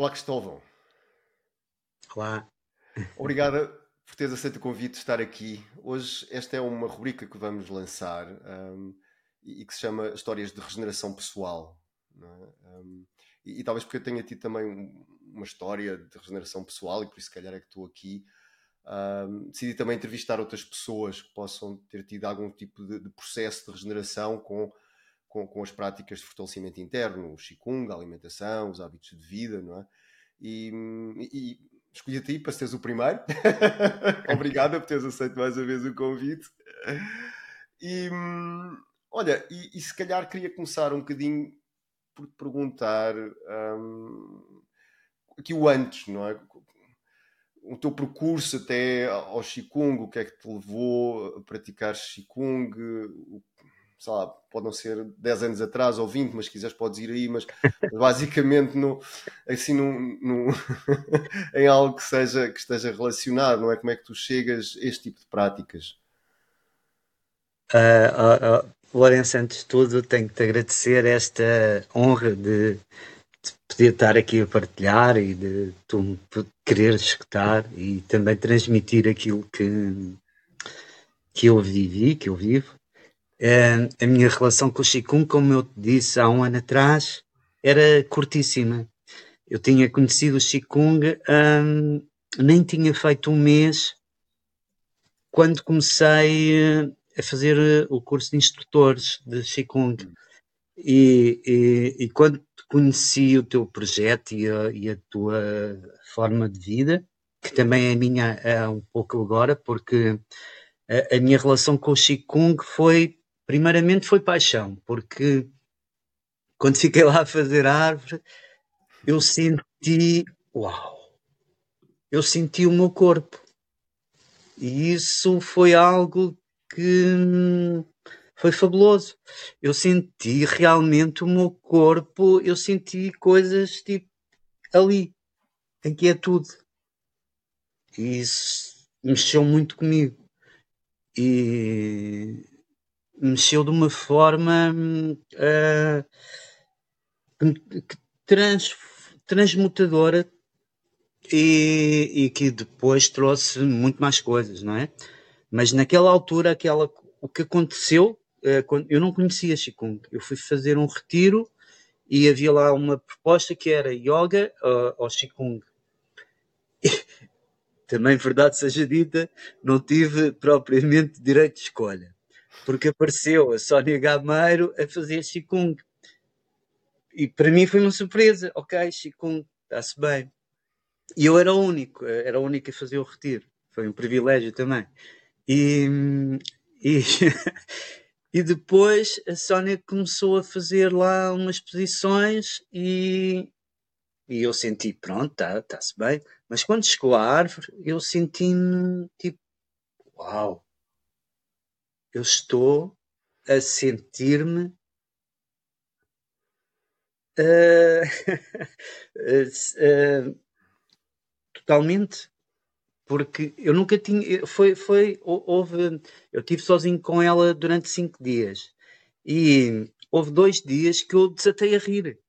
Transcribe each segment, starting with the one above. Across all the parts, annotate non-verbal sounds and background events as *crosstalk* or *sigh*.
Olá, Cristóvão. Olá. Obrigada por teres aceito o convite de estar aqui. Hoje, esta é uma rubrica que vamos lançar um, e, que se chama Histórias de Regeneração Pessoal. É? Um, e, e, talvez porque eu tenha tido também uma história de regeneração pessoal e por isso, se calhar, é que estou aqui. Um, decidi também entrevistar outras pessoas que possam ter tido algum tipo de, de processo de regeneração com com, com as práticas de fortalecimento interno, o Qigong, a alimentação, os hábitos de vida, não é? E, e escolhi a ti para seres o primeiro. *laughs* Obrigada por teres aceito mais uma vez o convite. E olha, e, e, se calhar queria começar um bocadinho por te perguntar um, aqui o antes, não é? O teu percurso até ao Qigong, o que é que te levou a praticar Qigong, sei lá, pode não ser 10 anos atrás ou 20, mas se quiseres podes ir aí, mas *laughs* basicamente no, assim num *laughs* em algo que seja que esteja relacionado, não é? Como é que tu chegas a este tipo de práticas? Uh, uh, uh, Lourenço, antes de tudo, tenho que te agradecer esta honra de, de poder estar aqui a partilhar e de tu me querer escutar e também transmitir aquilo que, que eu vivi, que eu vivo. Uh, a minha relação com o Qigong, como eu disse há um ano atrás, era curtíssima. Eu tinha conhecido o Qigong, um, nem tinha feito um mês quando comecei eh, a fazer eh, o curso de instrutores de Qigong. E, e, e quando conheci o teu projeto e a, e a, tua forma de vida, que também é a minha é um pouco agora, porque a, a minha relação com o Qigong foi Primeiramente foi paixão, porque quando fiquei lá a fazer árvore, eu senti, uau, eu senti o meu corpo. E isso foi algo que foi fabuloso. Eu senti realmente o meu corpo, eu senti coisas tipo ali, em que é tudo. E isso mexeu muito comigo. E mexeu de uma forma uh, trans, transmutadora e, e, que depois trouxe muito mais coisas, não é? Mas naquela altura, aquela, o que aconteceu, uh, quando, eu não conhecia Qigong. Eu fui fazer um retiro e havia lá uma proposta que era yoga uh, ou Qigong. *laughs* também, verdade seja dita, não tive propriamente direito de escolha porque apareceu a Sónia Gameiro a fazer Qigong. E para mim foi uma surpresa. Ok, Qigong, está-se bem. E eu era o único, era o único a fazer o retiro. Foi um privilégio também. E, e, *laughs* e depois a Sónia começou a fazer lá umas posições e, e eu senti, pronto, está-se tá bem. Mas quando chegou à árvore, eu senti-me tipo, uau, eu estou a sentir-me uh, uh, *laughs* totalmente porque eu nunca tinha foi foi houve eu tive sozinho com ela durante cinco dias. E houve dois dias que eu desatei a rir.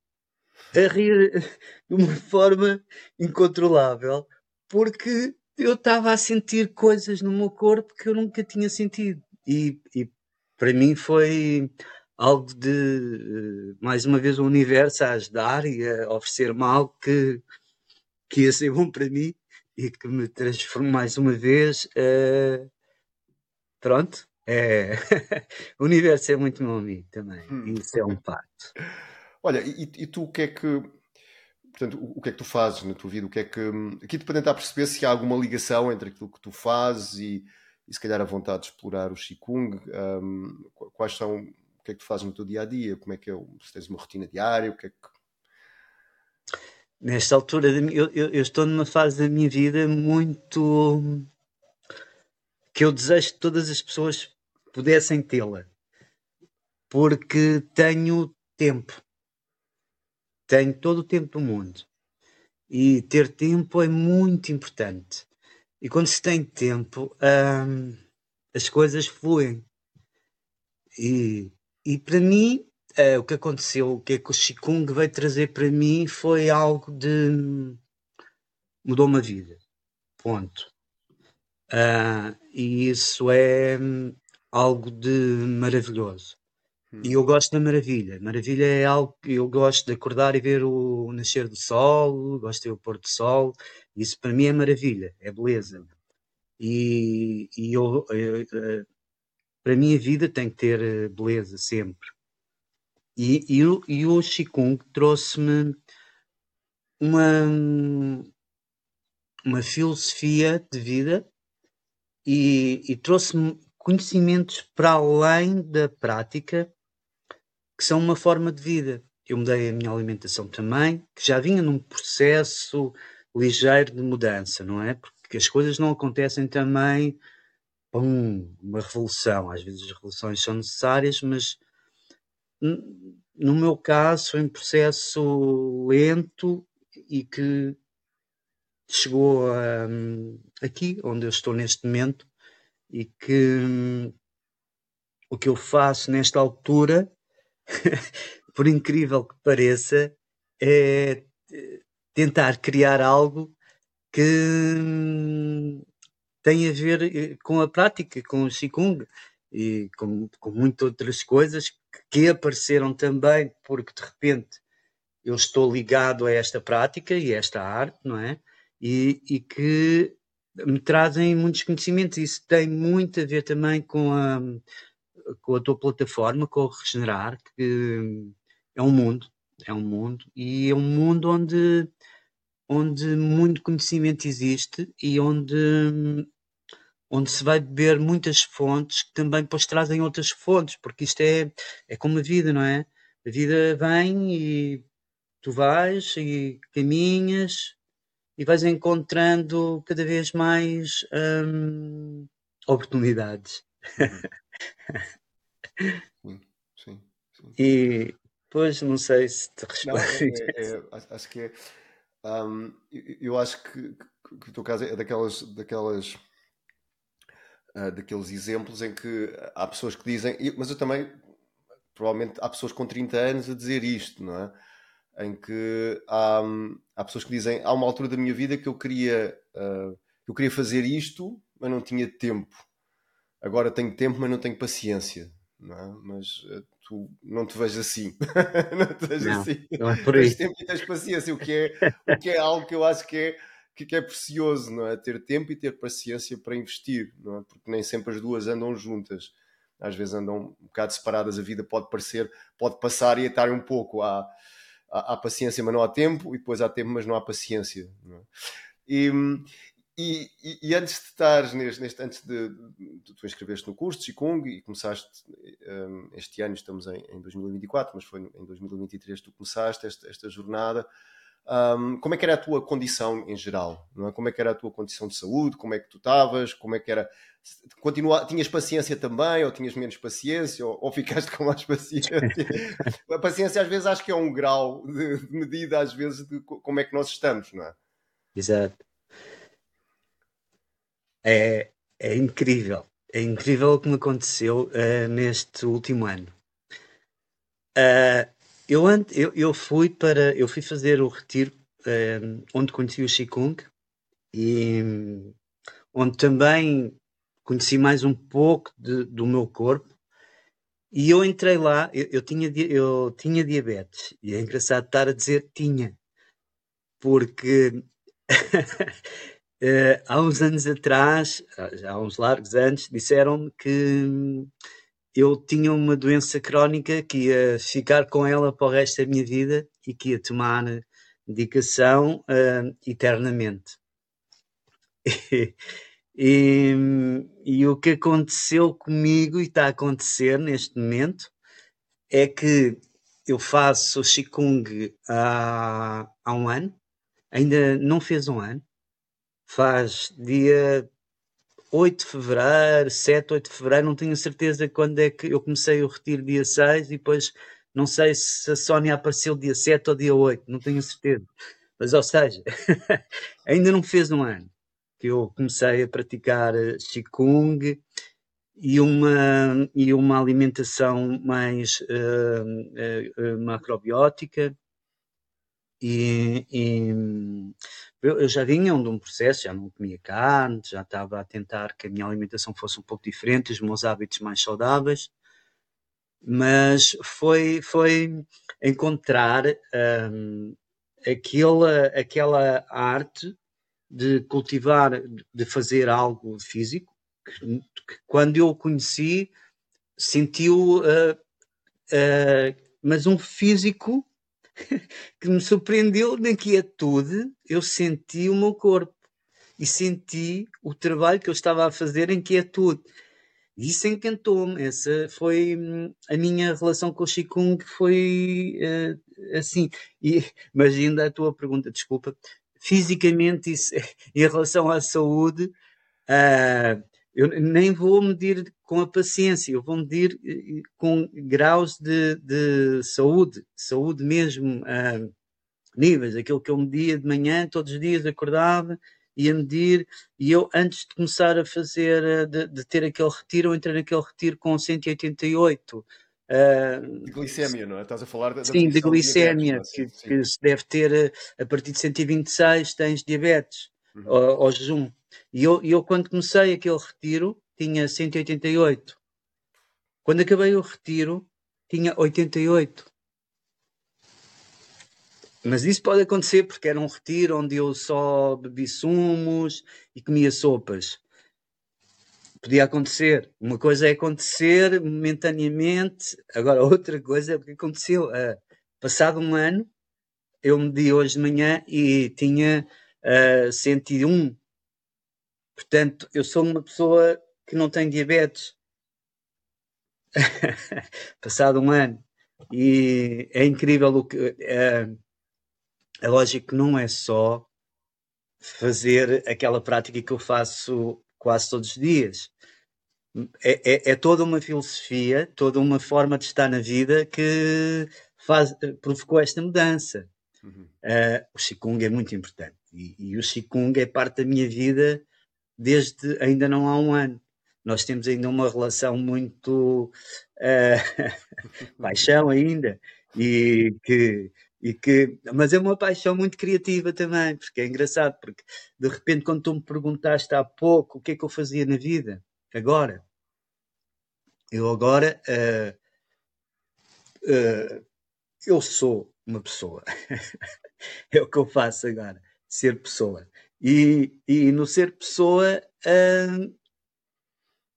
A rir *laughs* de uma forma incontrolável porque eu estava a sentir coisas no meu corpo que eu nunca tinha sentido e, e para mim foi algo de, mais uma vez, o universo a ajudar e a oferecer-me algo que, que ia ser bom para mim e que me transformou mais uma vez. Uh, pronto, é. *laughs* o universo é muito meu amigo também, hum. isso é um facto. Olha, e, e, tu o que é que. Portanto, o que é que tu fazes na tua vida? O que é que. Aqui te para tentar perceber se há alguma ligação entre aquilo que tu fazes e, e se calhar a vontade de explorar o Qigong, um, quais são, o que é que tu fazes no teu dia a dia, como é que é, se tens uma rotina diária, o que é que. Nesta altura, eu, eu, eu estou numa fase da minha vida muito. que eu desejo que todas as pessoas pudessem tê-la, porque tenho tempo, tenho todo o tempo do mundo. E ter tempo é muito importante. E quando se tem tempo, hum, as coisas fluem. E, e para mim, uh, o que aconteceu, o que é que o Qigong veio trazer para mim foi algo de. mudou uma vida. Ponto. Uh, e isso é hum, algo de maravilhoso. Hum. E eu gosto da maravilha. Maravilha é algo que eu gosto de acordar e ver o nascer do sol, gosto de ver o pôr do sol. Isso para mim é maravilha, é beleza. E, e eu, eu, eu, para mim a vida tem que ter eh, beleza sempre. E, e, e o Qigong trouxe-me uma, uma filosofia de vida e, e trouxe-me conhecimentos para além da prática que são uma forma de vida. Eu mudei a minha alimentação também, que já vinha num processo ligeiro de mudança, não é? Porque as coisas não acontecem também pum, uma revolução. Às vezes as revoluções são necessárias, mas no meu caso foi um processo lento e que chegou a, aqui, onde eu estou neste momento, e que o que eu faço nesta altura, *laughs* por incrível que pareça, é tentar criar algo que tem a ver eh, com a prática, com o Qigong e com, com muitas outras coisas que apareceram também porque de repente eu estou ligado a esta prática e a esta arte, não é? E, e que me trazem muitos conhecimentos. Isso tem muito a ver também com a, com a tua plataforma, com o Regenerar, que é um mundo, é um mundo, e é um mundo onde, onde muito conhecimento existe e onde onde se vai beber muitas fontes que também depois trazem outras fontes, porque isto é, é como a vida, não é? A vida vem e tu vais e caminhas e vais encontrando cada vez mais hum, oportunidades. Sim, sim, sim. E depois não sei se te. É, é, é, acho que é. Um, eu, acho que, que, que o teu caso é daquelas, daquelas uh, daqueles exemplos em que há pessoas que dizem, mas eu também, provavelmente há pessoas com 30 anos a dizer isto, não é? Em que há, há pessoas que dizem, há uma altura da minha vida que eu queria, uh, eu queria fazer isto, mas não tinha tempo. Agora tenho tempo, mas não tenho paciência. Não é? Mas uh, tu não te vejo assim. *laughs* não te vejo não, assim. Não é por tens tempo e tens paciência, o que, é, o que é algo que eu acho que é que, que é precioso, não é? Ter tempo e ter paciência para investir, não é? Porque nem sempre as duas andam juntas. Às vezes andam um bocado separadas, a vida pode parecer, pode passar e atar um pouco. Há, há, há, paciência, mas não há tempo, e depois há tempo, mas não há paciência. Não é? e, e, e, antes de estares neste, neste antes de, de, tu inscreveste no curso de Qigong e começaste um, este ano, estamos em, em 2024, mas foi em 2023 que tu começaste esta, esta jornada. Um, como é que era a tua condição em geral? Não é? Como é que era a tua condição de saúde? Como é que tu estavas? Como é que era? Continua... Tinhas paciência também? Ou tinhas menos paciência? Ou, ou ficaste com mais paciência? *laughs* a paciência às vezes acho que é um grau de, de medida às vezes de como é que nós estamos, não é? Exato. É, é incrível. É incrível o que me aconteceu uh, neste último ano. Uh, eu, eu, eu fui para. Eu fui fazer o retiro um, onde conheci o Qigong e onde também conheci mais um pouco de, do meu corpo. E eu entrei lá, eu, eu, tinha, eu tinha diabetes, e é engraçado estar a dizer tinha, porque *laughs* Uh, há uns anos atrás, há uns largos anos, disseram-me que eu tinha uma doença crónica que ia ficar com ela para o resto da minha vida e que ia tomar medicação uh, eternamente. *laughs* E, e, o que aconteceu comigo e está a acontecer neste momento é que eu faço Qigong há, há um ano, ainda não fez um ano, faz dia 8 de fevereiro, 7, 8 de fevereiro, não tenho certeza quando é que eu comecei o retiro dia 6 e depois não sei se a Sónia apareceu dia 7 ou dia 8, não tenho certeza. Mas, ou seja, *laughs* ainda não fez um ano que eu comecei a praticar Qigong e uma, e uma alimentação mais uh, uh, macrobiótica. E, e, eu já vinha de um processo, já não comia carne, já estava a tentar que a minha alimentação fosse um pouco diferente, os meus hábitos mais saudáveis, mas foi, foi encontrar um, aquela, aquela arte de cultivar, de fazer algo físico, que, que quando eu o conheci, sentiu, uh, uh, mas um físico *laughs* que me surpreendeu na quietude, eu senti o meu corpo e senti o trabalho que eu estava a fazer em quietude. Isso encantou-me. Essa foi hum, a minha relação com o Qigong, foi uh, assim. E, mas ainda a tua pergunta, desculpa, fisicamente, isso, *laughs* em relação à saúde, uh, eu nem vou medir com a paciência, eu vou medir eh, com graus de, de saúde, saúde mesmo, uh, níveis, aquilo que eu media de manhã, todos os dias acordava, ia medir, e eu antes de começar a fazer, de, de ter aquele retiro, eu entrei naquele retiro com 188. Uh, de glicémia, não é? Estás a falar da, Sim, de glicémia, é? que, que, se deve ter a partir de 126 tens diabetes uhum. ao, ao, jejum. E eu, eu, quando comecei aquele retiro, tinha 188. Quando acabei o retiro, tinha 88. Mas isso pode acontecer porque era um retiro onde eu só bebi sumos e comia sopas podia acontecer. Uma coisa é acontecer momentaneamente, agora outra coisa é o que aconteceu. Uh, passado um ano, eu medi hoje de manhã e tinha uh, 101. Portanto, eu sou uma pessoa que não tem diabetes. *laughs* passado um ano. E é incrível o que. Uh, é lógico que não é só fazer aquela prática que eu faço quase todos os dias. É, é, é, toda uma filosofia, toda uma forma de estar na vida que faz, provocou esta mudança. Uhum. Uh, o Qigong é muito importante e, e, o Qigong é parte da minha vida desde ainda não há um ano. Nós temos ainda uma relação muito uh, *laughs* paixão ainda e que e que, mas é uma paixão muito criativa também, porque é engraçado, porque de repente quando tu me perguntaste há pouco o que é que eu fazia na vida, agora, eu agora uh, uh, eu sou uma pessoa. *laughs* é o que eu faço agora, ser pessoa. E, e no ser pessoa uh,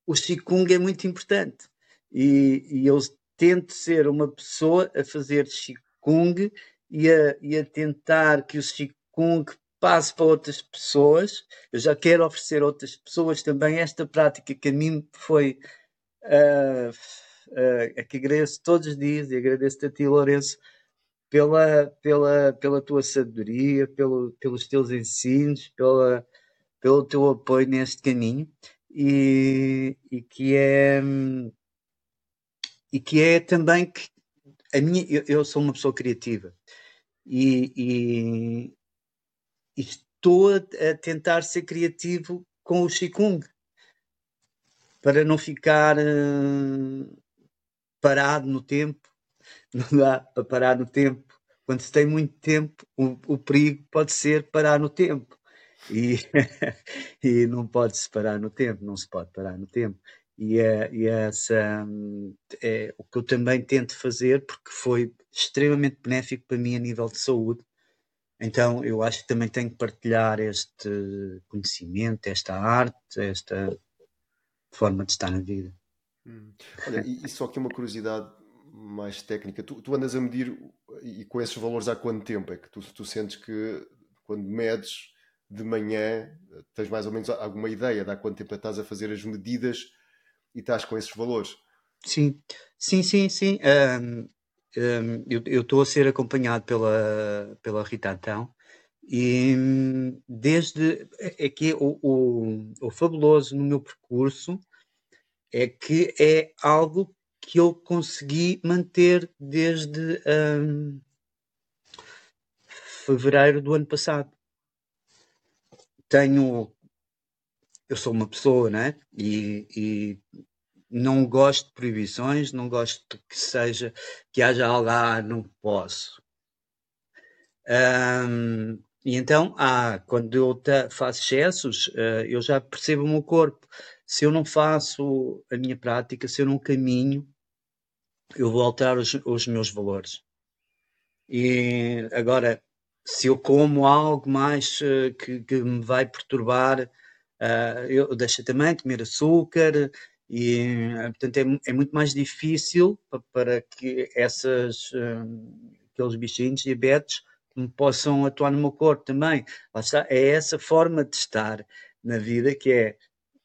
o Qigong é muito importante. E, e eu tento ser uma pessoa a fazer Qigong e a, e a tentar que o Qigong passe para outras pessoas. Eu já quero oferecer a outras pessoas também esta prática que a mim foi. Uh, uh, que agradeço todos os dias e agradeço-te a ti, Lourenço, pela, pela, pela tua sabedoria, pelo, pelos teus ensinos, pela, pelo teu apoio neste caminho e, e que é e que é também que a minha eu, eu sou uma pessoa criativa e, e, e estou a, a, tentar ser criativo com o Qigong para não ficar uh, parado no tempo. *laughs* Não dá para parar no tempo. Quando se tem muito tempo, o, o perigo pode ser parar no tempo. E, *laughs* e não pode-se parar no tempo, não se pode parar no tempo. E, é, e é essa é o que eu também tento fazer, porque foi extremamente benéfico para mim a nível de saúde. Então eu acho que também tenho que partilhar este conhecimento, esta arte, esta forma de estar na vida. Hum. Olha, e, e, só aqui uma curiosidade mais técnica. Tu, tu, andas a medir e com esses valores há quanto tempo? É que tu, tu sentes que quando medes de manhã tens mais ou menos alguma ideia de há quanto tempo estás a fazer as medidas e estás com esses valores? Sim, sim, sim, sim. Um, um, eu estou a ser acompanhado pela, pela Rita Antão e desde é que o, o, o fabuloso no meu percurso é que é algo que eu consegui manter desde um, fevereiro do ano passado. Tenho. Eu sou uma pessoa, né? E, e não gosto de proibições, não gosto que seja que haja algo, ah, não posso. Um, e então, ah, quando eu faço excessos, uh, eu já percebo o meu corpo. Se eu não faço a minha prática, se eu não caminho, eu vou alterar os, os meus valores. E agora, se eu como algo mais uh, que, que, me vai perturbar, uh, eu deixo também comer açúcar, e portanto é, é, muito mais difícil para, para que essas, aqueles bichinhos diabetes possam atuar no meu corpo também. Lá está, é essa forma de estar na vida que é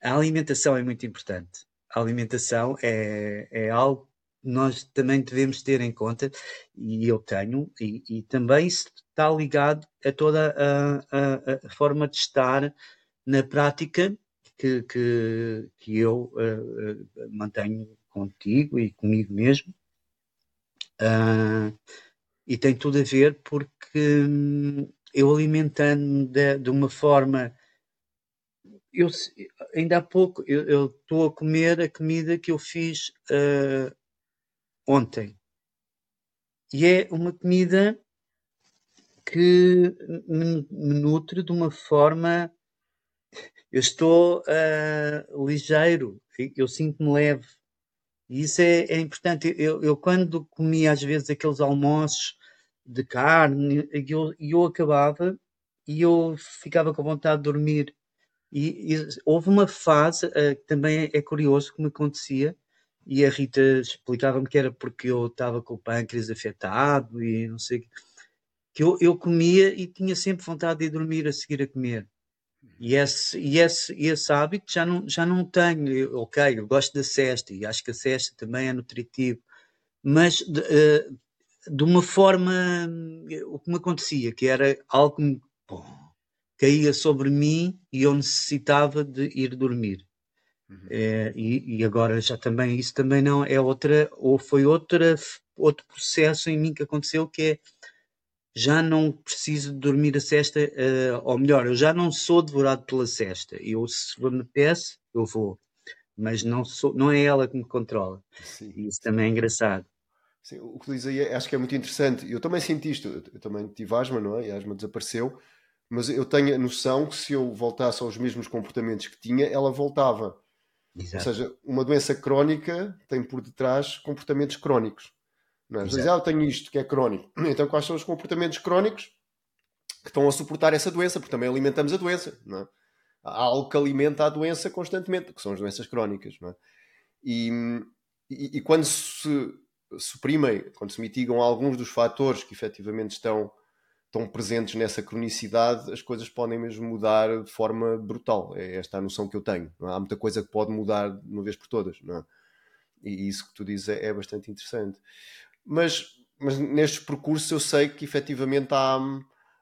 a alimentação é muito importante. A alimentação é, é algo que nós também devemos ter em conta e eu tenho, e, e também está ligado a toda a, a, a, forma de estar na prática que, que, que eu uh, mantenho contigo e comigo mesmo. Uh, e tem tudo a ver porque hum, eu alimentando de, de, uma forma. Eu, ainda há pouco eu estou a comer a comida que eu fiz uh, ontem. E é uma comida que me, me nutre de uma forma. Eu estou uh, ligeiro, eu sinto-me leve. E isso é, é importante. Eu, eu, quando comia às vezes aqueles almoços de carne, eu, eu acabava e eu ficava com vontade de dormir. E, e houve uma fase uh, que também é, é curioso que me acontecia, e a Rita explicava-me que era porque eu estava com o pâncreas afetado e não sei que eu, eu comia e tinha sempre vontade de dormir a seguir a comer. E esse, e esse, esse hábito já não, já não tenho. Ok, eu gosto da cesta e acho que a cesta também é nutritivo, mas uh, de uma forma o que me acontecia, que era algo que bom, caía sobre mim e eu necessitava de ir dormir. Uhum. É, e, e, agora já também isso também não é outra ou foi outra outro processo em mim que aconteceu que é já não preciso de dormir a cesta uh, ou melhor eu já não sou devorado pela cesta eu se me apetece eu vou mas não sou não é ela que me controla Sim. isso também é engraçado Sim, o que diz aí é, acho que é muito interessante. Eu também senti isto, eu também tive asma, não é? E a asma desapareceu, mas eu tenho a noção que se eu voltasse aos mesmos comportamentos que tinha, ela voltava. Exato. Ou seja, uma doença crónica tem por detrás comportamentos crónicos. Não é? Diz, ah, eu tenho isto que é crónico. *clears throat* Então, quais são os comportamentos crónicos que estão a suportar essa doença? Porque também alimentamos a doença. Não é? Há algo que alimenta a doença constantemente, que são as doenças crónicas. Não é? e, e, e quando se suprimem, quando se mitigam alguns dos fatores que efetivamente estão, estão presentes nessa cronicidade, as coisas podem mesmo mudar de forma brutal. É esta a noção que eu tenho. É? Há muita coisa que pode mudar de uma vez por todas. É? E isso que tu dizes é, é, bastante interessante. Mas, mas nestes percursos eu sei que efetivamente há,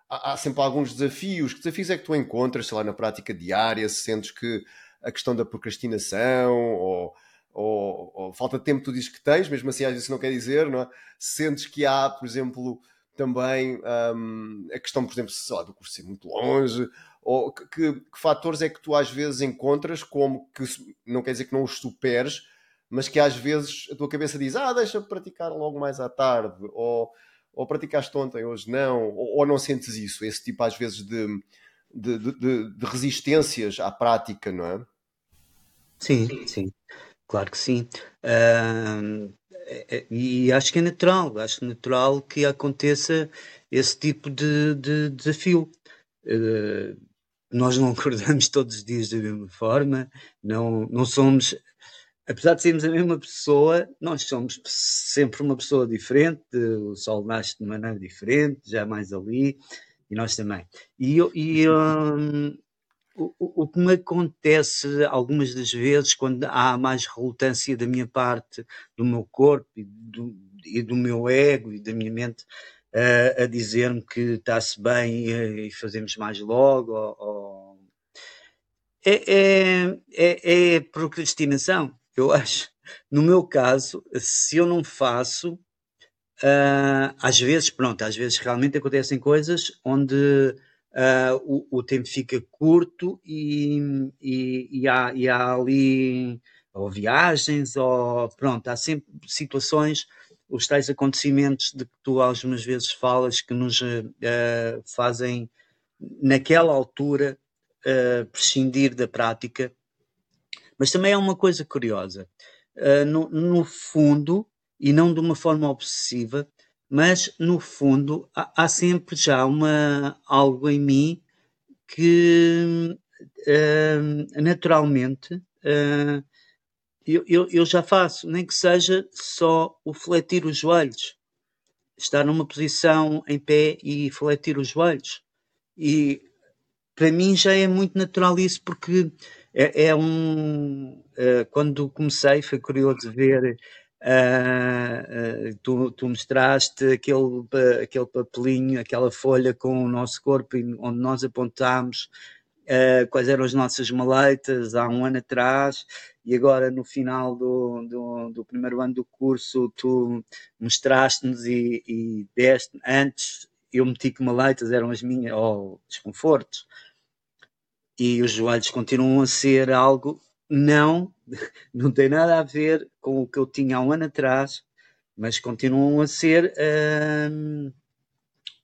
há, há sempre alguns desafios. Que desafios é que tu encontras, sei lá, na prática diária? Se sentes que a questão da procrastinação ou ou, ou, falta de tempo tu dizes que tens, mesmo assim às vezes não quer dizer, não é? Sentes que há, por exemplo, também um, a questão, por exemplo, lá, do curso ser muito longe, ou que, que, que, fatores é que tu às vezes encontras como que não quer dizer que não os superes, mas que às vezes a tua cabeça diz, ah, deixa praticar logo mais à tarde, ou, ou praticaste ontem, hoje não, ou, ou não sentes isso, esse tipo às vezes de, de, de, de resistências à prática, não é? Sim, sim. Claro que sim. Uh, e acho que é natural, acho natural que aconteça esse tipo de, de desafio. Uh, nós não *laughs* acordamos todos os dias da mesma forma, não, não somos, apesar de sermos a mesma pessoa, nós somos sempre uma pessoa diferente, o sol nasce de maneira diferente, já mais ali, e nós também. E, e um, o, o, que me acontece algumas das vezes quando há mais relutância da minha parte, do meu corpo e do, e do meu ego e da minha mente uh, a dizer-me que está-se bem e, e, fazemos mais logo, ou, ou... É, é, é, é procrastinação, eu acho. No meu caso, se eu não faço, uh, às vezes, pronto, às vezes realmente acontecem coisas onde uh, o, o, tempo fica curto e, e, e, há, e há ali ou viagens, ou pronto, há sempre situações, os tais acontecimentos de que tu algumas vezes falas que nos uh, fazem, naquela altura, uh, prescindir da prática. Mas também é uma coisa curiosa. Uh, no, no, fundo, e não de uma forma obsessiva, mas no fundo há, há sempre já uma, algo em mim que naturalmente eu, eu, eu já faço, nem que seja só o fletir os joelhos, estar numa posição em pé e fletir os joelhos. E para mim já é muito natural isso, porque é, é um. Uh, quando comecei, foi curioso ver. Uh, uh, tu, tu, mostraste aquele, aquele papelinho, aquela folha com o nosso corpo, onde nós apontámos uh, quais eram as nossas maletas há um ano atrás e agora no final do, do, do primeiro ano do curso tu mostraste-nos e, e deste, antes eu meti que maletas eram as minhas, ou desconfortos, e os joelhos continuam a ser algo não, *laughs* não tem nada a ver com o que eu tinha há um ano atrás, mas continuam a ser hum,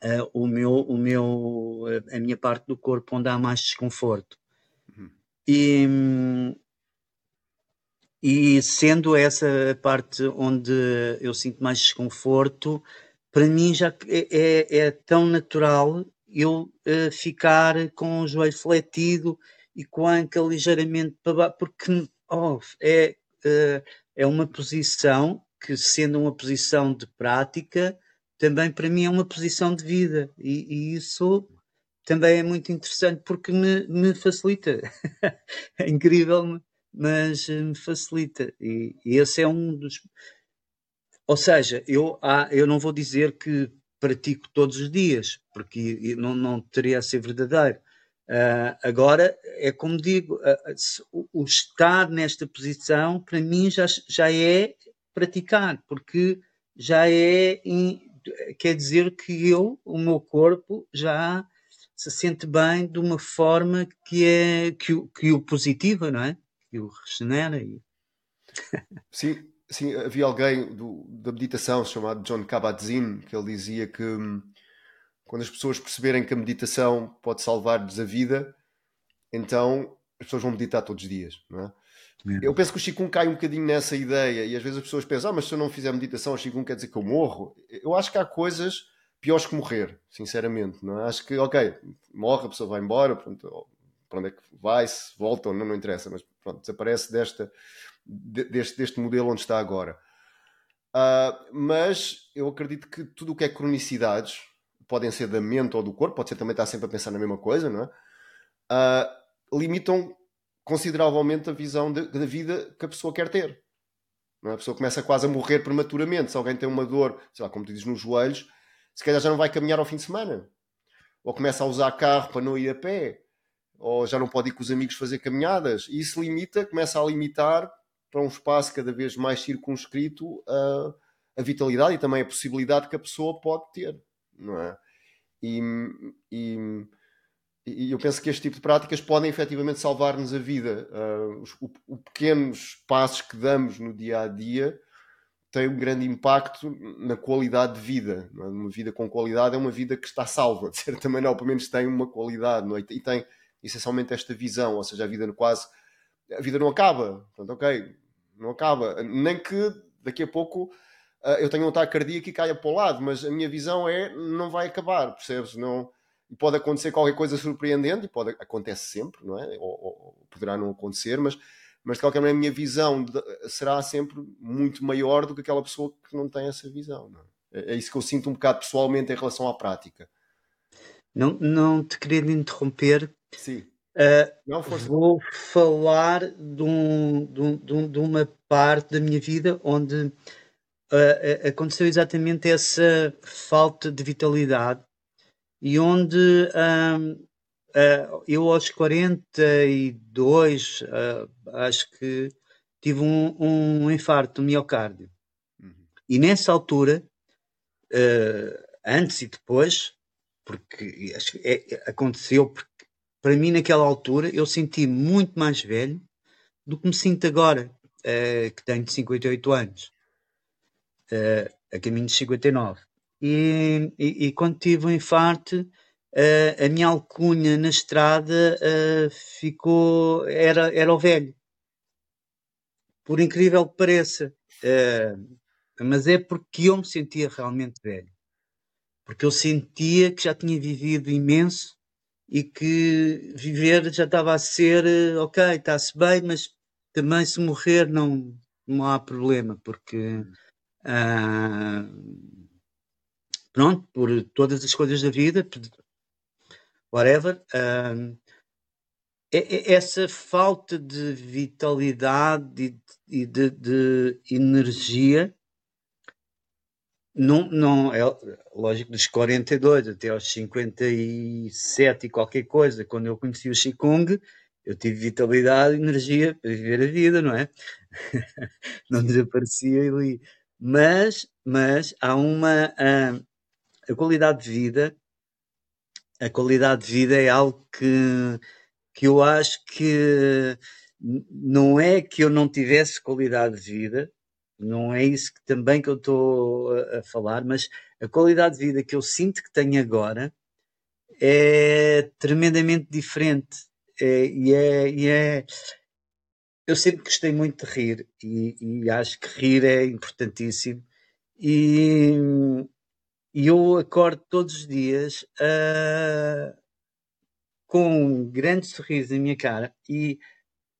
uh, o meu, o meu, a minha parte do corpo onde há mais desconforto. Uhum. E, e sendo essa a parte onde eu sinto mais desconforto, para mim já é, é, é tão natural eu uh, ficar com o joelho fletido e com a anca ligeiramente para baixo, porque oh, é, uh, é uma posição que, sendo uma posição de prática, também para mim é uma posição de vida e, e isso também é muito interessante porque me, me facilita. *laughs* é incrível, mas eh, me facilita. E, e, esse é um dos. Ou seja, eu, ah, eu não vou dizer que pratico todos os dias, porque não, não teria a ser verdadeiro. Uh, agora, é como digo, uh, o, estar nesta posição, para mim, já, já é praticar, porque já é in, quer dizer que eu, o meu corpo, já se sente bem de uma forma que é que o, que o positiva, não é? Que o regenera. Sim, sim, havia alguém do, da meditação chamado John Kabat-Zinn que ele dizia que hum, quando as pessoas perceberem que a meditação pode salvar-lhes a vida, então as pessoas vão meditar todos os dias, não é? Eu penso que o Qigong cai um bocadinho nessa ideia e às vezes as pessoas pensam, ah, mas se eu não fizer meditação, o Qigong quer dizer que eu morro. Eu acho que há coisas piores que morrer, sinceramente. Não é? Acho que, ok, morre, a pessoa vai embora, pronto, para onde é que vai, se volta ou não, não interessa, mas pronto, desaparece desta, deste, deste modelo onde está agora. Uh, mas eu acredito que tudo o que é cronicidades, podem ser da mente ou do corpo, pode ser também estar sempre a pensar na mesma coisa, não é? Uh, limitam consideravelmente a visão da vida que a pessoa quer ter. É? A pessoa começa quase a morrer prematuramente. Se alguém tem uma dor, sei lá, como tu dizes, nos joelhos, se calhar já não vai caminhar ao fim de semana. Ou começa a usar carro para não ir a pé. Ou já não pode ir com os amigos fazer caminhadas. E isso limita, começa a limitar para um espaço cada vez mais circunscrito a, a vitalidade e também a possibilidade que a pessoa pode ter. Não é? E, e e eu penso que este tipo de práticas podem efetivamente salvar-nos a vida. Uh, os o, pequenos passos que damos no dia a dia têm um grande impacto na qualidade de vida. É? Uma vida com qualidade é uma vida que está salva, de certa maneira, ou pelo menos tem uma qualidade, é? e tem essencialmente esta visão, ou seja, a vida quase. A vida não acaba, portanto, ok, não acaba. Nem que daqui a pouco uh, eu tenha um ataque cardíaco e caia para o lado, mas a minha visão é não vai acabar, percebes? Não e pode acontecer qualquer coisa surpreendente, e pode, acontece sempre, não é? Ou, ou poderá não acontecer, mas, mas de qualquer maneira a minha visão de, será sempre muito maior do que aquela pessoa que não tem essa visão. É? é? é? isso que eu sinto um bocado pessoalmente em relação à prática. Não, não te querendo interromper, Sim. Uh, não, vou falar de, um, de, um, de, uma parte da minha vida onde uh, aconteceu exatamente essa falta de vitalidade e onde uh, eu aos 42 uh, acho que tive um, um infarto do miocárdio. Uhum. E nessa altura, antes e depois, porque acho que é, aconteceu, porque para mim naquela altura eu senti muito mais velho do que me sinto agora. uh, que tenho 58 anos, uh, a caminho de 59. E, e, e quando tive um infarto, uh, a minha alcunha na estrada ficou, era, era o velho. Por incrível que pareça. mas é porque eu me sentia realmente velho. Porque eu sentia que já tinha vivido imenso e que viver já estava a ser, eh, ok, está-se bem, mas também se morrer não, não há problema, porque ah, pronto, por todas as coisas da vida, whatever, ah, essa falta de vitalidade e de, de, de energia não, não, é lógico, dos 42 até aos 57 e qualquer coisa, quando eu conheci o Qigong, eu tive vitalidade energia para viver a vida, não é? *laughs* não desaparecia ali. Mas, mas há uma. A, a qualidade de vida, a qualidade de vida é algo que, que eu acho que não é que eu não tivesse qualidade de vida, não é isso que, também que eu estou a, a, falar, mas a qualidade de vida que eu sinto que tenho agora é tremendamente diferente. É, e, é, e é. Eu sempre gostei muito de rir e, e acho que rir é importantíssimo. E, e eu acordo todos os dias uh, com um grande sorriso na minha cara e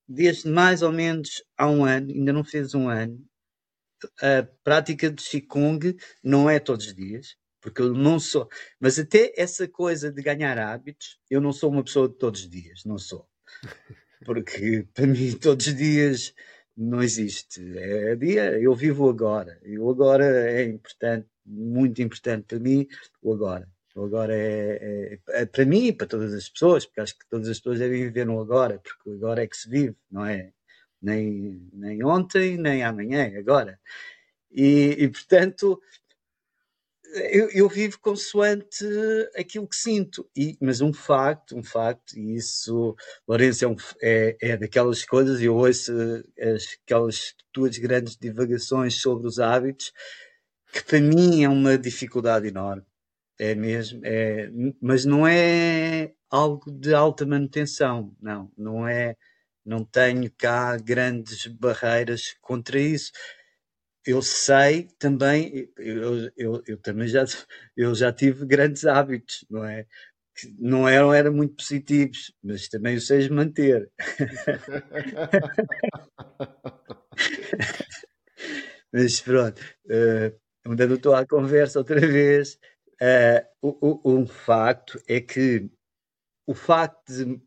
desde mais ou menos há um ano, ainda não fez um ano, a prática de Qigong não é todos os dias, porque eu não sou. Mas até essa coisa de ganhar hábitos, eu não sou uma pessoa de todos os dias, não sou. Porque para mim, todos os dias não existe. É dia, eu vivo agora. E o agora é importante, muito importante para mim, o agora. O agora é, é, é, para mim e para todas as pessoas, porque acho que todas as pessoas devem viver no agora, porque o agora é que se vive, não é? Nem, nem ontem, nem amanhã, agora. E, e portanto, eu, eu, vivo consoante aquilo que sinto. E, mas um facto, um facto, e isso, Lourenço, é, um, é, é daquelas coisas, e eu ouço as, aquelas tuas grandes divagações sobre os hábitos, que para mim é uma dificuldade enorme. É mesmo, é, mas não é algo de alta manutenção, não, não é não tenho cá grandes barreiras contra isso. Eu sei também, eu, eu, eu também já, eu já tive grandes hábitos, não é? Que não eram, eram muito positivos, mas também os sei manter. *laughs* mas pronto, uh, mudando estou à conversa outra vez, uh, o, o, um facto é que o facto de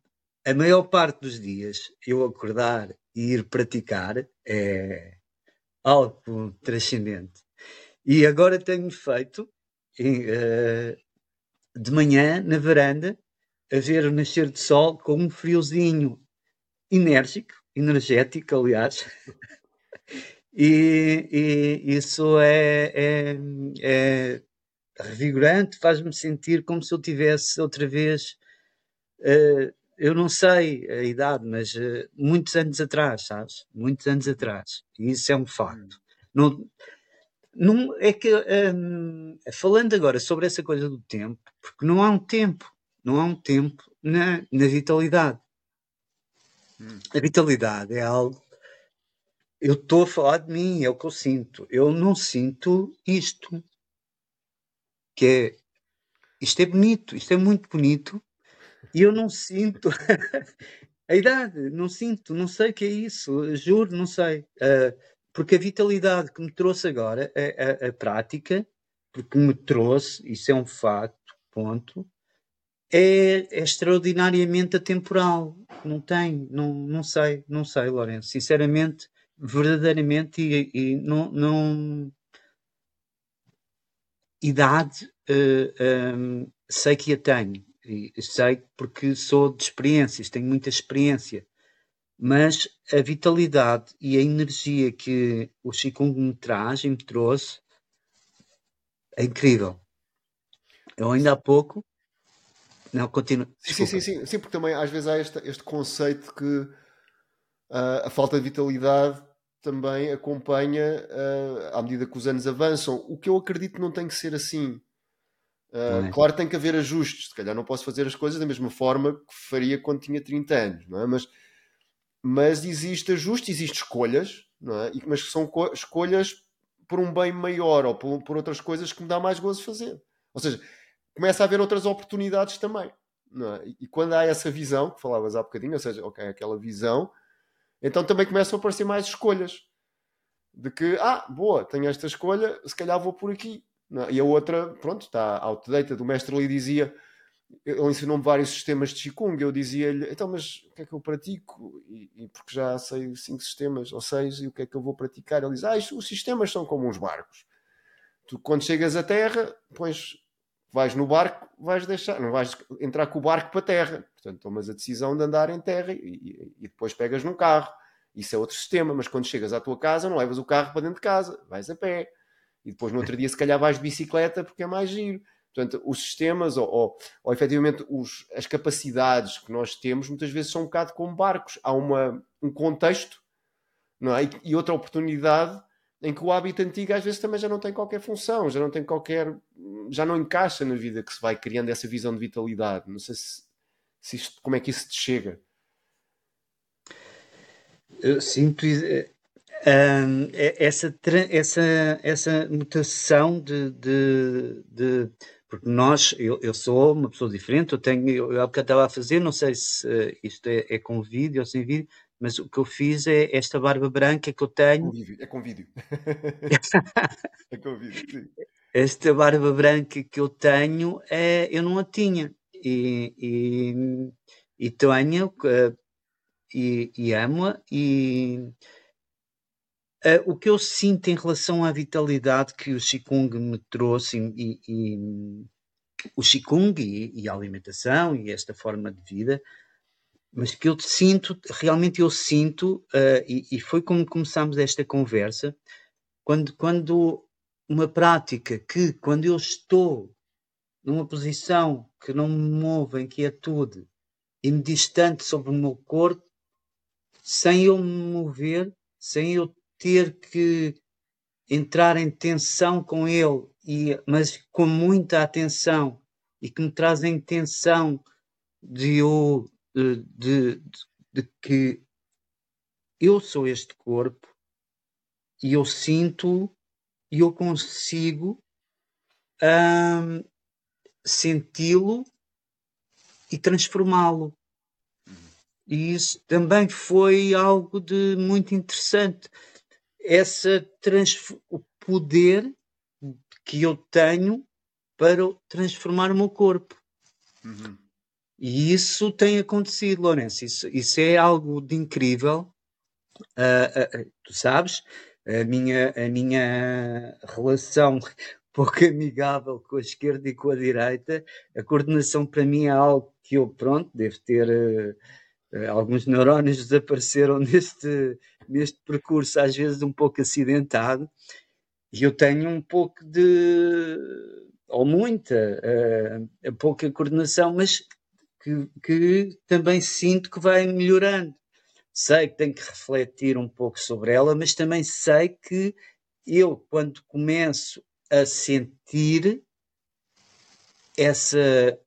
a maior parte dos dias eu acordar e ir praticar é algo transcendente. E agora tenho feito uh, de manhã na varanda a ver o nascer do sol com um friozinho enérgico, energético, aliás. *laughs* e, e, isso é, é, é revigorante, faz-me sentir como se eu tivesse outra vez uh, eu não sei a idade, mas uh, muitos anos atrás, sabes? Muitos anos atrás. E isso é um facto. Não, não, é que, um, falando agora sobre essa coisa do tempo, porque não há um tempo, não há um tempo na, na vitalidade. Hum. A vitalidade é algo. Eu estou a falar de mim, é o que eu sinto. Eu não sinto isto. Que é. Isto é bonito, isto é muito bonito, e eu não sinto *laughs* a idade, não sinto, não sei o que é isso, juro, não sei. Uh, porque a vitalidade que me trouxe agora, a, a, a, prática, porque me trouxe, isso é um facto, ponto, é, é extraordinariamente atemporal. Não tem, não, não sei, não sei, Lourenço. Sinceramente, verdadeiramente, e, e não, não. Idade, uh, ah, um, ah, sei que a tenho e sei porque sou de experiências, tenho muita experiência. Mas a vitalidade e a energia que o Qigong me traz e me trouxe é incrível. Eu ainda há pouco. Não, continuo. Sim, sim, sim, sim, porque também às vezes há este, este conceito que uh, a falta de vitalidade também acompanha uh, à medida que os anos avançam. O que eu acredito não tem que ser assim. Uh? Claro, tem que haver ajustes. Se calhar não posso fazer as coisas da mesma forma que faria quando tinha 30 anos, não é? Mas, mas existe ajuste, existe escolhas, não é? mas são escolhas por um bem maior ou por, por, outras coisas que me dá mais gozo fazer. Ou seja, começa a haver outras oportunidades também. Não é? E, e quando há essa visão, que falavas há bocadinho, ou seja, ok, aquela visão, então também começam a aparecer mais escolhas. De que, ah, boa, tenho esta escolha, se calhar vou por aqui. E a outra, pronto, está outdated. O mestre ali dizia, ele ensinou-me vários sistemas de Qigong. Eu dizia-lhe, então, mas o que é que eu pratico? E, e, porque já sei cinco sistemas ou seis, e o que é que eu vou praticar? Ele diz, ah, os sistemas são como uns barcos. Tu, quando chegas à Terra, pões vais no barco, vais deixar, não vais entrar com o barco para a terra. Portanto, tomas a decisão de andar em terra e, e, e, depois pegas num carro. Isso é outro sistema, mas quando chegas à tua casa, não levas o carro para dentro de casa, vais a pé. E depois no outro dia, se calhar, vais de bicicleta porque é mais giro. Portanto, os sistemas ou, ou, ou efetivamente os, as capacidades que nós temos muitas vezes são um bocado como barcos. Há uma, um contexto não é? e, outra oportunidade em que o hábito antigo às vezes também já não tem qualquer função, já não tem qualquer. já não encaixa na vida que se vai criando essa visão de vitalidade. Não sei se, se isto, como é que isso te chega. Eu sinto uh, essa, essa, essa mutação de, de, de porque nós, eu, eu, sou uma pessoa diferente, eu tenho, eu, eu estava a fazer, não sei se uh, isto é, é, com vídeo ou sem vídeo, mas o que eu fiz é esta barba branca que eu tenho. É com vídeo. *laughs* É com vídeo, sim. Esta barba branca que eu tenho, é, eu não a tinha. E, e, e tenho, uh, e, e amo-a, e uh, o que eu sinto em relação à vitalidade que o Qigong me trouxe, e, e o Qigong e, e a alimentação e esta forma de vida, mas que eu sinto, realmente eu sinto, uh, e, e, foi como começámos esta conversa, quando, quando uma prática que, quando eu estou numa posição que não me move em quietude e me distante sobre o meu corpo, sem eu me mover, sem eu ter que entrar em tensão com ele, e, mas com muita atenção, e que me traz a intenção de eu de, de, de que eu sou este corpo e eu sinto e eu consigo hum, senti-lo e transformá-lo. E isso também foi algo de muito interessante. Essa o poder que eu tenho para transformar o meu corpo. Uhum. E isso tem acontecido, Lourenço. Isso, isso é algo de incrível. Uh, uh, tu sabes, a minha, a minha relação *laughs* pouco amigável com a esquerda e com a direita, a coordenação para mim é algo que eu, pronto, devo ter. Uh, alguns neurónios *laughs* desapareceram neste, neste percurso, às vezes um pouco acidentado, e eu tenho um pouco de. ou muita, uh, pouca coordenação, mas que, que também sinto que vai melhorando. Sei que tenho que refletir um pouco sobre ela, mas também sei que eu, quando começo a sentir essa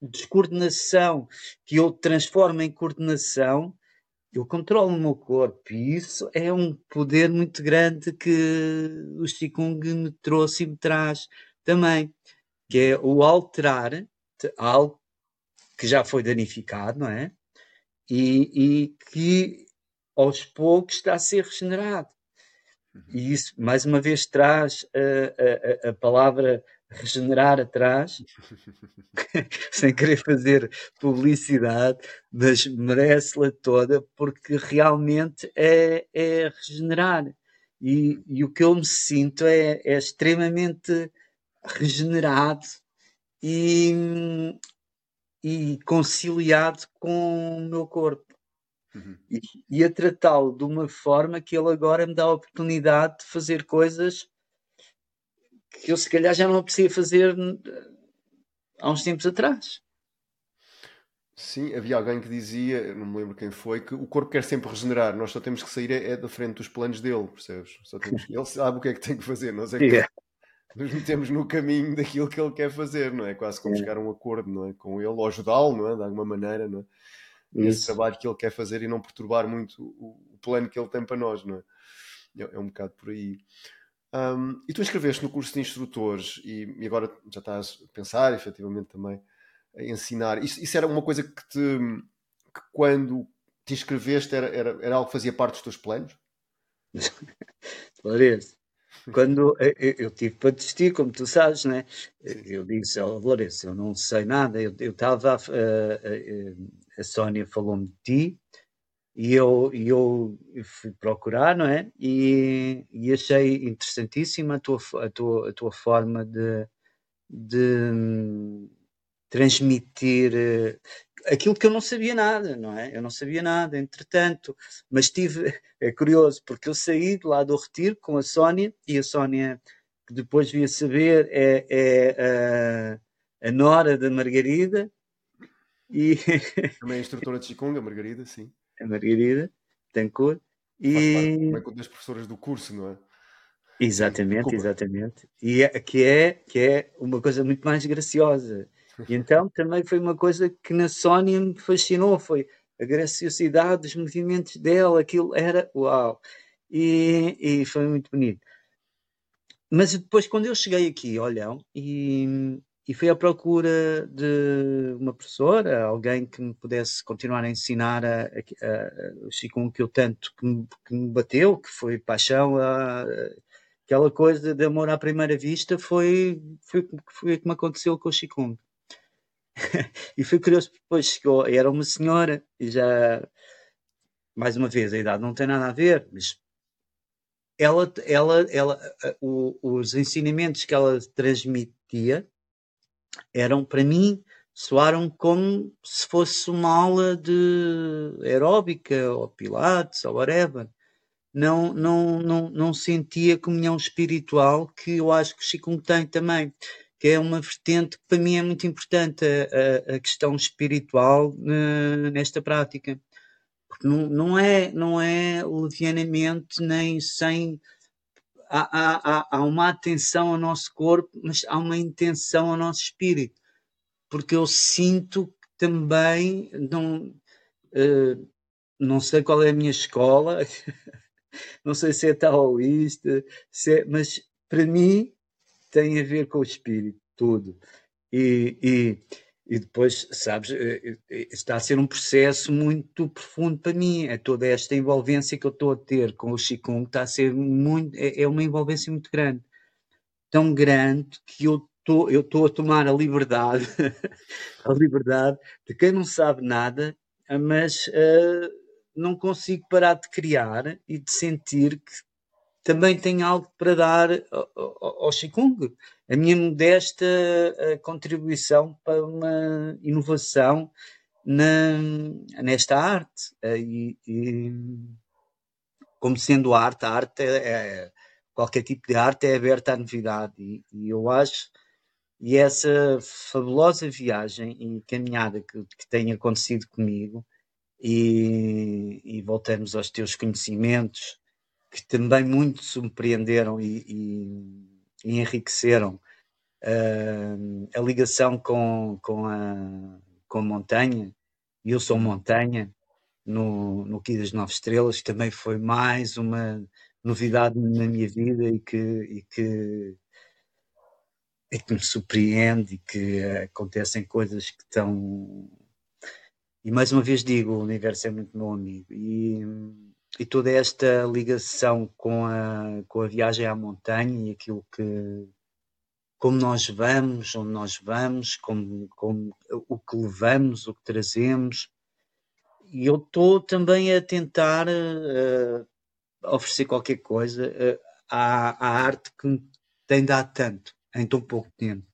descoordenação que eu transformo em coordenação, eu controlo o meu corpo e isso é um poder muito grande que o Qigong me trouxe e me traz também, que é o alterar algo que já foi danificado, não é? E, e que aos poucos está a ser regenerado. Uhum. E isso, mais uma vez, traz a, a, a palavra regenerar atrás, *laughs* sem querer fazer publicidade, mas merece-la toda, porque realmente é, é regenerar. E, e, o que eu me sinto é, é extremamente regenerado e, e conciliado com o meu corpo. Uhum. E, e, a tratá-lo de uma forma que ele agora me dá a oportunidade de fazer coisas que eu se calhar já não aprecia fazer há uns tempos atrás. Sim, havia alguém que dizia, não me lembro quem foi, que o corpo quer sempre regenerar, nós só temos que sair é, é da frente dos planos dele, percebes? Só temos, ele sabe o que é que tem que fazer, nós é que yeah. nos metemos no caminho daquilo que ele quer fazer, não é? Quase como yeah. chegar a um acordo, não é? Com ele, ou ajudá-lo, não é? De alguma maneira, não é? Esse trabalho que ele quer fazer e não perturbar muito o, o plano que ele tem para nós, não é? É, é um bocado por aí. Um, e tu inscreveste no curso de instrutores e, e, agora já estás a pensar, efetivamente, também a ensinar. Isso, isso era uma coisa que, te, que quando te inscreveste era, era, era algo que fazia parte dos teus planos? *laughs* Lourenço, quando eu, eu, tive para desistir, como tu sabes, né? eu disse ao oh, Lourenço, eu não sei nada, eu estava, a, a, a Sónia falou-me de ti, e eu, eu fui procurar, não é? E, e achei interessantíssima a tua, a tua, a tua forma de, de hum, transmitir uh, aquilo que eu não sabia nada, não é? Eu não sabia nada, entretanto, mas tive, *laughs* é curioso, porque eu saí de lá do retiro com a Sónia, e a Sónia, que depois via saber, é, é a, a nora da Margarida. E... Também é instrutora de Qigong, a Margarida, sim a Margarida Tancourt. E... Também com das professoras do curso, não é? Exatamente, exatamente. E é, que, é, que é uma coisa muito mais graciosa. *laughs* E então também foi uma coisa que na Sónia me fascinou, foi a graciosidade dos movimentos dela, aquilo era uau. E, e foi muito bonito. Mas depois, quando eu cheguei aqui, olham, e e fui à procura de uma professora, alguém que me pudesse continuar a ensinar a, a, a, o Qigong que eu tanto que me, que me, bateu, que foi paixão, a, aquela coisa de amor à primeira vista foi, foi, foi o que me aconteceu com o Qigong. *laughs* e foi curioso, depois chegou, era uma senhora, e já, mais uma vez, a idade não tem nada a ver, mas ela, ela, ela, o, os ensinamentos que ela transmitia eram para mim soaram como se fosse uma aula de aeróbica ou pilates ou whatever. Não, não, não, não sentia comunhão espiritual que eu acho que o Qigong tem também, que é uma vertente que para mim é muito importante, a, a questão espiritual nesta prática. Porque não, não, é, não é levianamente nem sem há, há, há uma atenção ao nosso corpo, mas há uma intenção ao nosso espírito, porque eu sinto que também não, uh, não sei qual é a minha escola, *laughs* não sei se é taoísta, se é, mas para mim tem a ver com o espírito, tudo. E, e, e depois, sabes, eh, eh, está a ser um processo muito profundo para mim. É toda esta envolvência que eu estou a ter com o Qigong está a ser muito, é, é uma envolvência muito grande. Tão grande que eu estou, eu estou a tomar a liberdade, *laughs* a liberdade de quem não sabe nada, mas uh, não consigo parar de criar e de sentir que também tenho algo para dar ao, ao, ao Qigong a minha modesta uh, contribuição para uma inovação na, nesta arte. Uh, e, e, como sendo arte, a arte é, é, qualquer tipo de arte é aberta à novidade. E, e, eu acho, e essa fabulosa viagem e caminhada que, que tem acontecido comigo, e, e voltamos aos teus conhecimentos, que também muito surpreenderam e, e enriqueceram uh, a ligação com, com, a, com a montanha. E eu sou montanha no, no das Nove Estrelas, que também foi mais uma novidade na minha vida e que, e que, e que me surpreende e que acontecem coisas que estão. E mais uma vez digo, o universo é muito meu amigo. E, e toda esta ligação com a, com a viagem à montanha e aquilo que como nós vamos, onde nós vamos, como, como o que levamos, o que trazemos. E eu estou também a tentar uh, oferecer qualquer coisa uh, à, à, arte que me tem dado tanto em tão pouco tempo.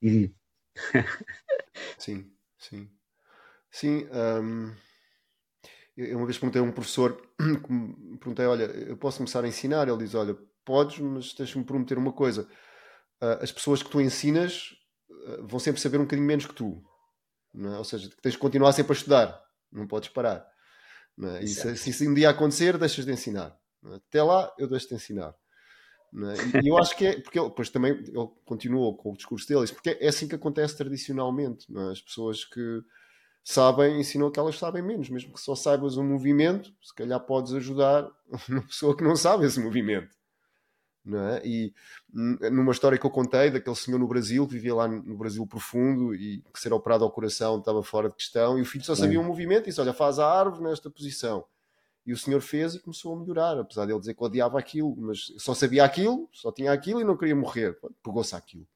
E... *laughs* sim, sim. Sim. Um eu uma vez perguntei a um professor, *clears throat* perguntei, olha, eu posso começar a ensinar? Ele diz, olha, podes, mas deixa-me prometer uma coisa. Ah, as pessoas que tu ensinas ah, vão sempre saber um bocadinho menos que tu. é? ou seja, tens de continuar sempre a estudar, não podes parar. Não é? E se, se isso um dia acontecer, deixas de ensinar. É? Até lá, eu deixo de ensinar. É? E eu acho que é, porque ele, depois também ele continuou com o discurso dele, porque é assim que acontece tradicionalmente. É? As pessoas que sabem ensinam que elas sabem menos, mesmo que só saibas um movimento, se calhar podes ajudar *laughs* uma pessoa que não sabe esse movimento. Não é? E numa história que eu contei daquele senhor no Brasil, que vivia lá no Brasil profundo e que ser operado ao coração estava fora de questão, e o filho só sabia um movimento e disse: Olha, faz a árvore nesta posição. E o senhor fez e começou a melhorar, apesar de ele dizer que odiava aquilo, mas só sabia aquilo, só tinha aquilo e não queria morrer. Pegou-se aquilo.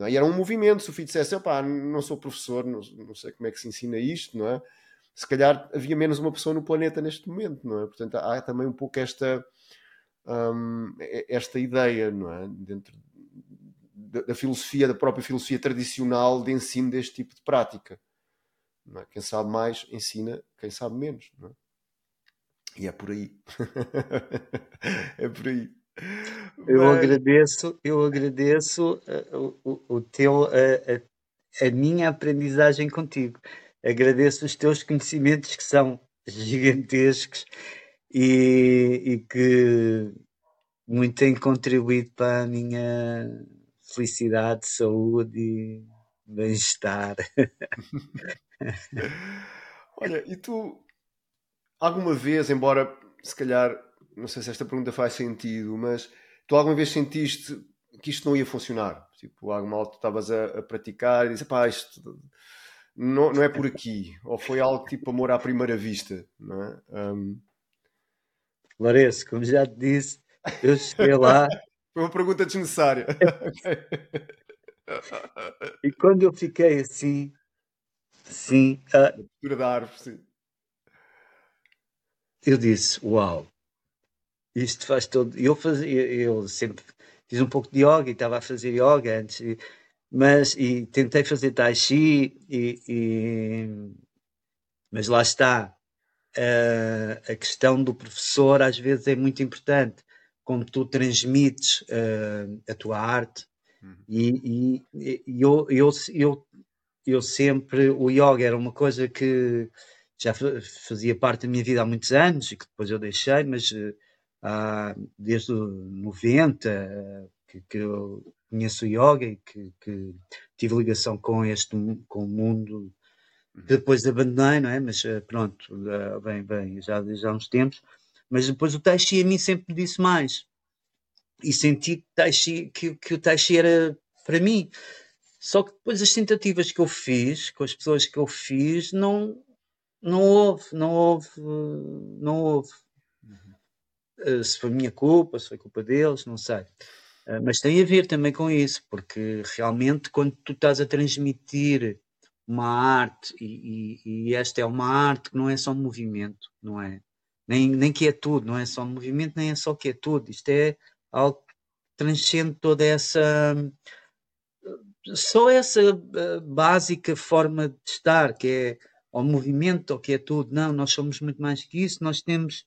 É? E era um movimento. Se o filho dissesse, não sou professor, não, não, sei como é que se ensina isto, não é? Se calhar havia menos uma pessoa no planeta neste momento, não é? Portanto, há também um pouco esta, hum, esta ideia, não é? Dentro da, da, filosofia, da própria filosofia tradicional de ensino deste tipo de prática. É? Quem sabe mais ensina quem sabe menos, não é? E é por aí. *laughs* é por aí. Eu Mas... agradeço, eu agradeço uh, o, o teu, uh, a, a minha aprendizagem contigo. Agradeço os teus conhecimentos que são *laughs* gigantescos e, e que muito têm contribuído para a minha felicidade, saúde e bem-estar. *laughs* Olha, e tu alguma vez, embora se calhar, não sei se esta pergunta faz sentido, mas tu alguma vez sentiste que isto não ia funcionar? Tipo, algo mal tu estavas a, a, praticar e disse, pá, isto não, não é por aqui. Ou foi algo tipo amor à primeira vista, não é? Um... Lourenço, como já te disse, eu cheguei lá. *laughs* Foi uma pergunta desnecessária. *laughs* e quando eu fiquei assim, sim. Uh... da árvore, sim eu disse, uau, isto faz todo. Eu, eu sempre fiz um pouco de yoga e estava a fazer yoga antes, e, mas e tentei fazer tai chi, e, e mas lá está. Uh, a questão do professor às vezes é muito importante, como tu transmites uh, a tua arte. Uhum. E, e, e eu, eu, eu, eu sempre. O yoga era uma coisa que já fazia parte da minha vida há muitos anos e que depois eu deixei, mas uh, há, desde 90 uh, que, que, eu conheço o yoga e que, que, tive ligação com este com o mundo que uhum. depois abandonei, não é? Mas uh, pronto, bem, bem, já, já há uns tempos. Mas depois o Tai Chi a mim sempre me disse mais. E senti que, tai chi, que, que o Tai Chi era para mim. Só que depois as tentativas que eu fiz, com as pessoas que eu fiz, não, não houve, não houve, não houve. Uhum. Se foi minha culpa, se foi culpa deles, não sei. Eh, mas tem a ver também com isso, porque realmente quando tu estás a transmitir uma arte, e, e, e esta é uma arte que não é só movimento, não é? Nem, nem que é tudo, não é só movimento, nem é só que é tudo. Isto é algo que transcende toda essa só essa eh, básica forma de estar, que é ao movimento, ao que é tudo. Não, nós somos muito mais que isso, nós temos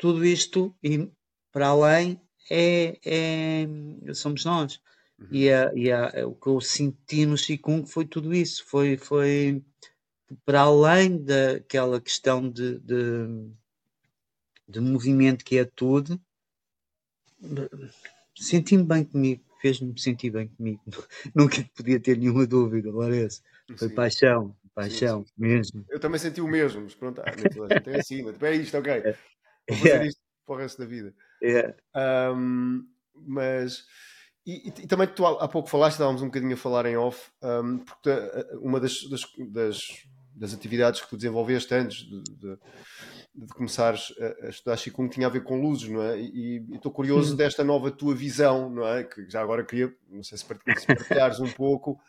tudo isto e para além é, é somos nós. Uhum. E, a, e a, o que eu senti no Qigong foi tudo isso, foi, foi para além daquela questão de, de, de movimento que é tudo, senti-me bem comigo, fez-me sentir bem comigo. *laughs* Nunca podia ter nenhuma dúvida, Lourenço. Foi Sim. paixão, Paixão, sim, sim. mesmo. Eu também senti o mesmo, mas pronto, ah, é assim, mas é isto, ok. Vou fazer yeah. isto para o resto da vida. Yeah. Um, mas. E, e, também tu há, há, pouco falaste, estávamos um bocadinho a falar em off, um, porque uma das, das, das, das, atividades que tu desenvolveste antes de, de, de começares a, a estudar Qigong tinha a ver com luzes, não é? E estou curioso desta nova tua visão, não é? Que já agora queria, não sei se partilhares um pouco,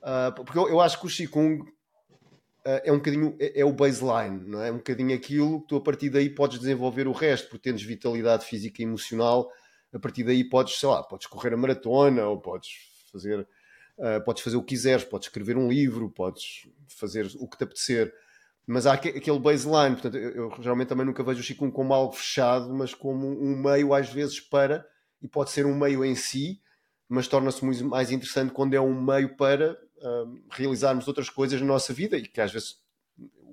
uh, porque eu, eu, acho que o Qigong é um bocadinho é, é, o baseline, não é? um bocadinho aquilo que tu a partir daí podes desenvolver o resto, porque tens vitalidade física e emocional, a partir daí podes, sei lá, podes correr a maratona ou podes fazer, uh, podes fazer o que quiseres, podes escrever um livro, podes fazer o que te apetecer. Mas há aquele baseline, portanto, eu, eu geralmente também nunca vejo o Qigong como algo fechado, mas como um meio às vezes para, e pode ser um meio em si, mas torna-se muito mais interessante quando é um meio para uh, realizarmos outras coisas na nossa vida e que às vezes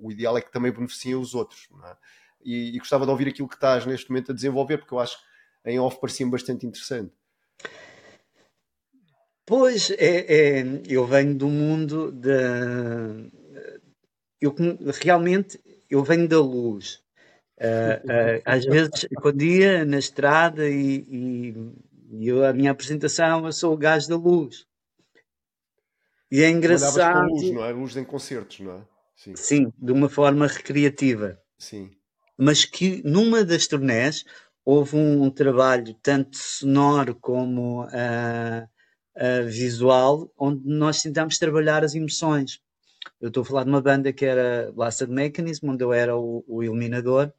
o ideal é que também beneficiem os outros. É? E, e, gostava de ouvir aquilo que estás neste momento a desenvolver, porque eu acho que em off parecia-me bastante interessante. Pois, é, é, eu venho do mundo da. Eu, realmente, eu venho da luz. Uh, uh, às vezes, quando ia na estrada e, e, e eu, a minha apresentação, eu sou o gajo da luz. E é engraçado. Luz, não é? Luz em concertos, não é? Sim. Sim, de uma forma recreativa. Sim. Mas que numa das turnés houve um, um trabalho tanto sonoro como uh, uh, visual, onde nós tentámos trabalhar as emoções. Eu estou a falar de uma banda que era Blasted Mechanism, onde eu era o, o iluminador,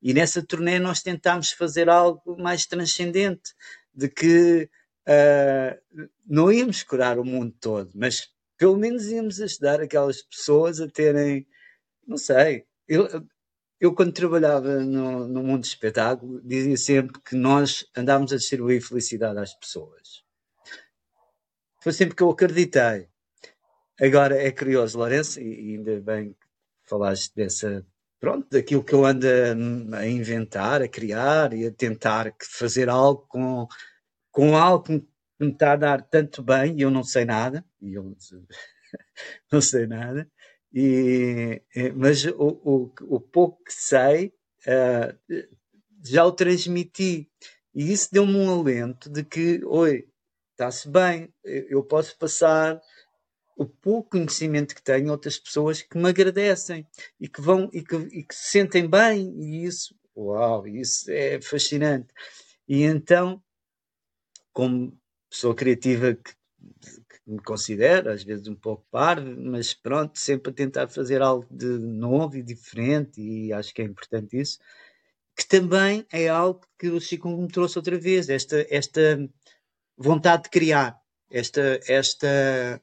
e nessa turnê nós tentámos fazer algo mais transcendente, de que uh, não íamos curar o mundo todo, mas pelo menos íamos ajudar aquelas pessoas a terem, não sei, eu, eu quando trabalhava no, no mundo do espetáculo dizia sempre que nós andávamos a distribuir felicidade às pessoas. Foi sempre que eu acreditei. Agora é curioso, Lourenço, e ainda bem que falaste dessa, pronto, daquilo que eu ando a, inventar, a criar e a tentar fazer algo com, com algo que me está a dar tanto bem e eu não sei nada, e eu *laughs* não sei nada, e, mas o, o, o pouco que sei uh, já o transmiti. E isso deu-me um alento de que, oi, está-se bem, eu posso passar o pouco conhecimento que tenho outras pessoas que me agradecem e que vão e que, e que se sentem bem e isso, uau, isso é fascinante. E então, como pessoa criativa que, que, me considero, às vezes um pouco parvo, mas pronto, sempre a tentar fazer algo de novo e diferente, e acho que é importante isso, que também é algo que o Chico me trouxe outra vez, esta, esta vontade de criar, esta, esta,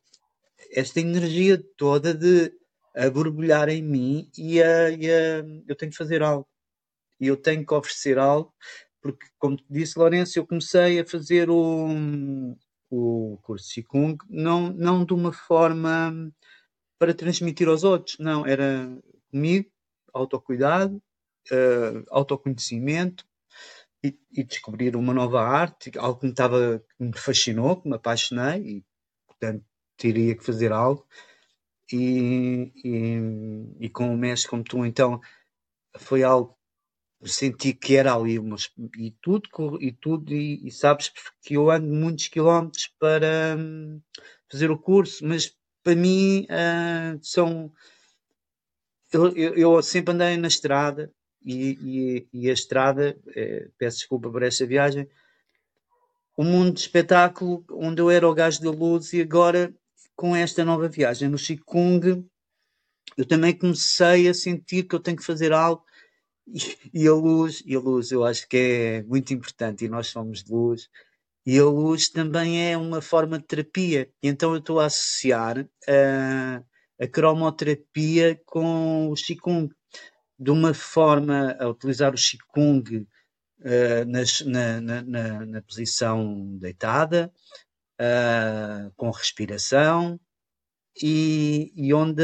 esta energia toda de a borbulhar em mim e, a, e a, eu tenho que fazer algo. E eu tenho que oferecer algo porque, como disse Lourenço, eu comecei a fazer o, o curso de Qigong não, não de uma forma para transmitir aos outros, não, era comigo, autocuidado, uh, autoconhecimento e, e, descobrir uma nova arte, algo que me, estava, que me fascinou, que me apaixonei e, portanto, teria que fazer algo. E, e, e com o mestre como tu, então, foi algo senti que era ali umas, e tudo e tudo e, e, sabes que eu ando muitos quilómetros para hum, fazer o curso mas para mim são eu, eu, eu, sempre andei na estrada e, e, e a estrada eh, peço desculpa por esta viagem o mundo de espetáculo onde eu era o gajo da luz e agora com esta nova viagem no Qigong eu também comecei a sentir que eu tenho que fazer algo e, a luz, e a luz eu acho que é muito importante e nós somos de luz. E a luz também é uma forma de terapia. E então eu estou a associar a, a cromoterapia com o Qigong. De uma forma a utilizar o Qigong uh, nas, na, na, na, na, posição deitada, uh, com respiração, e, e onde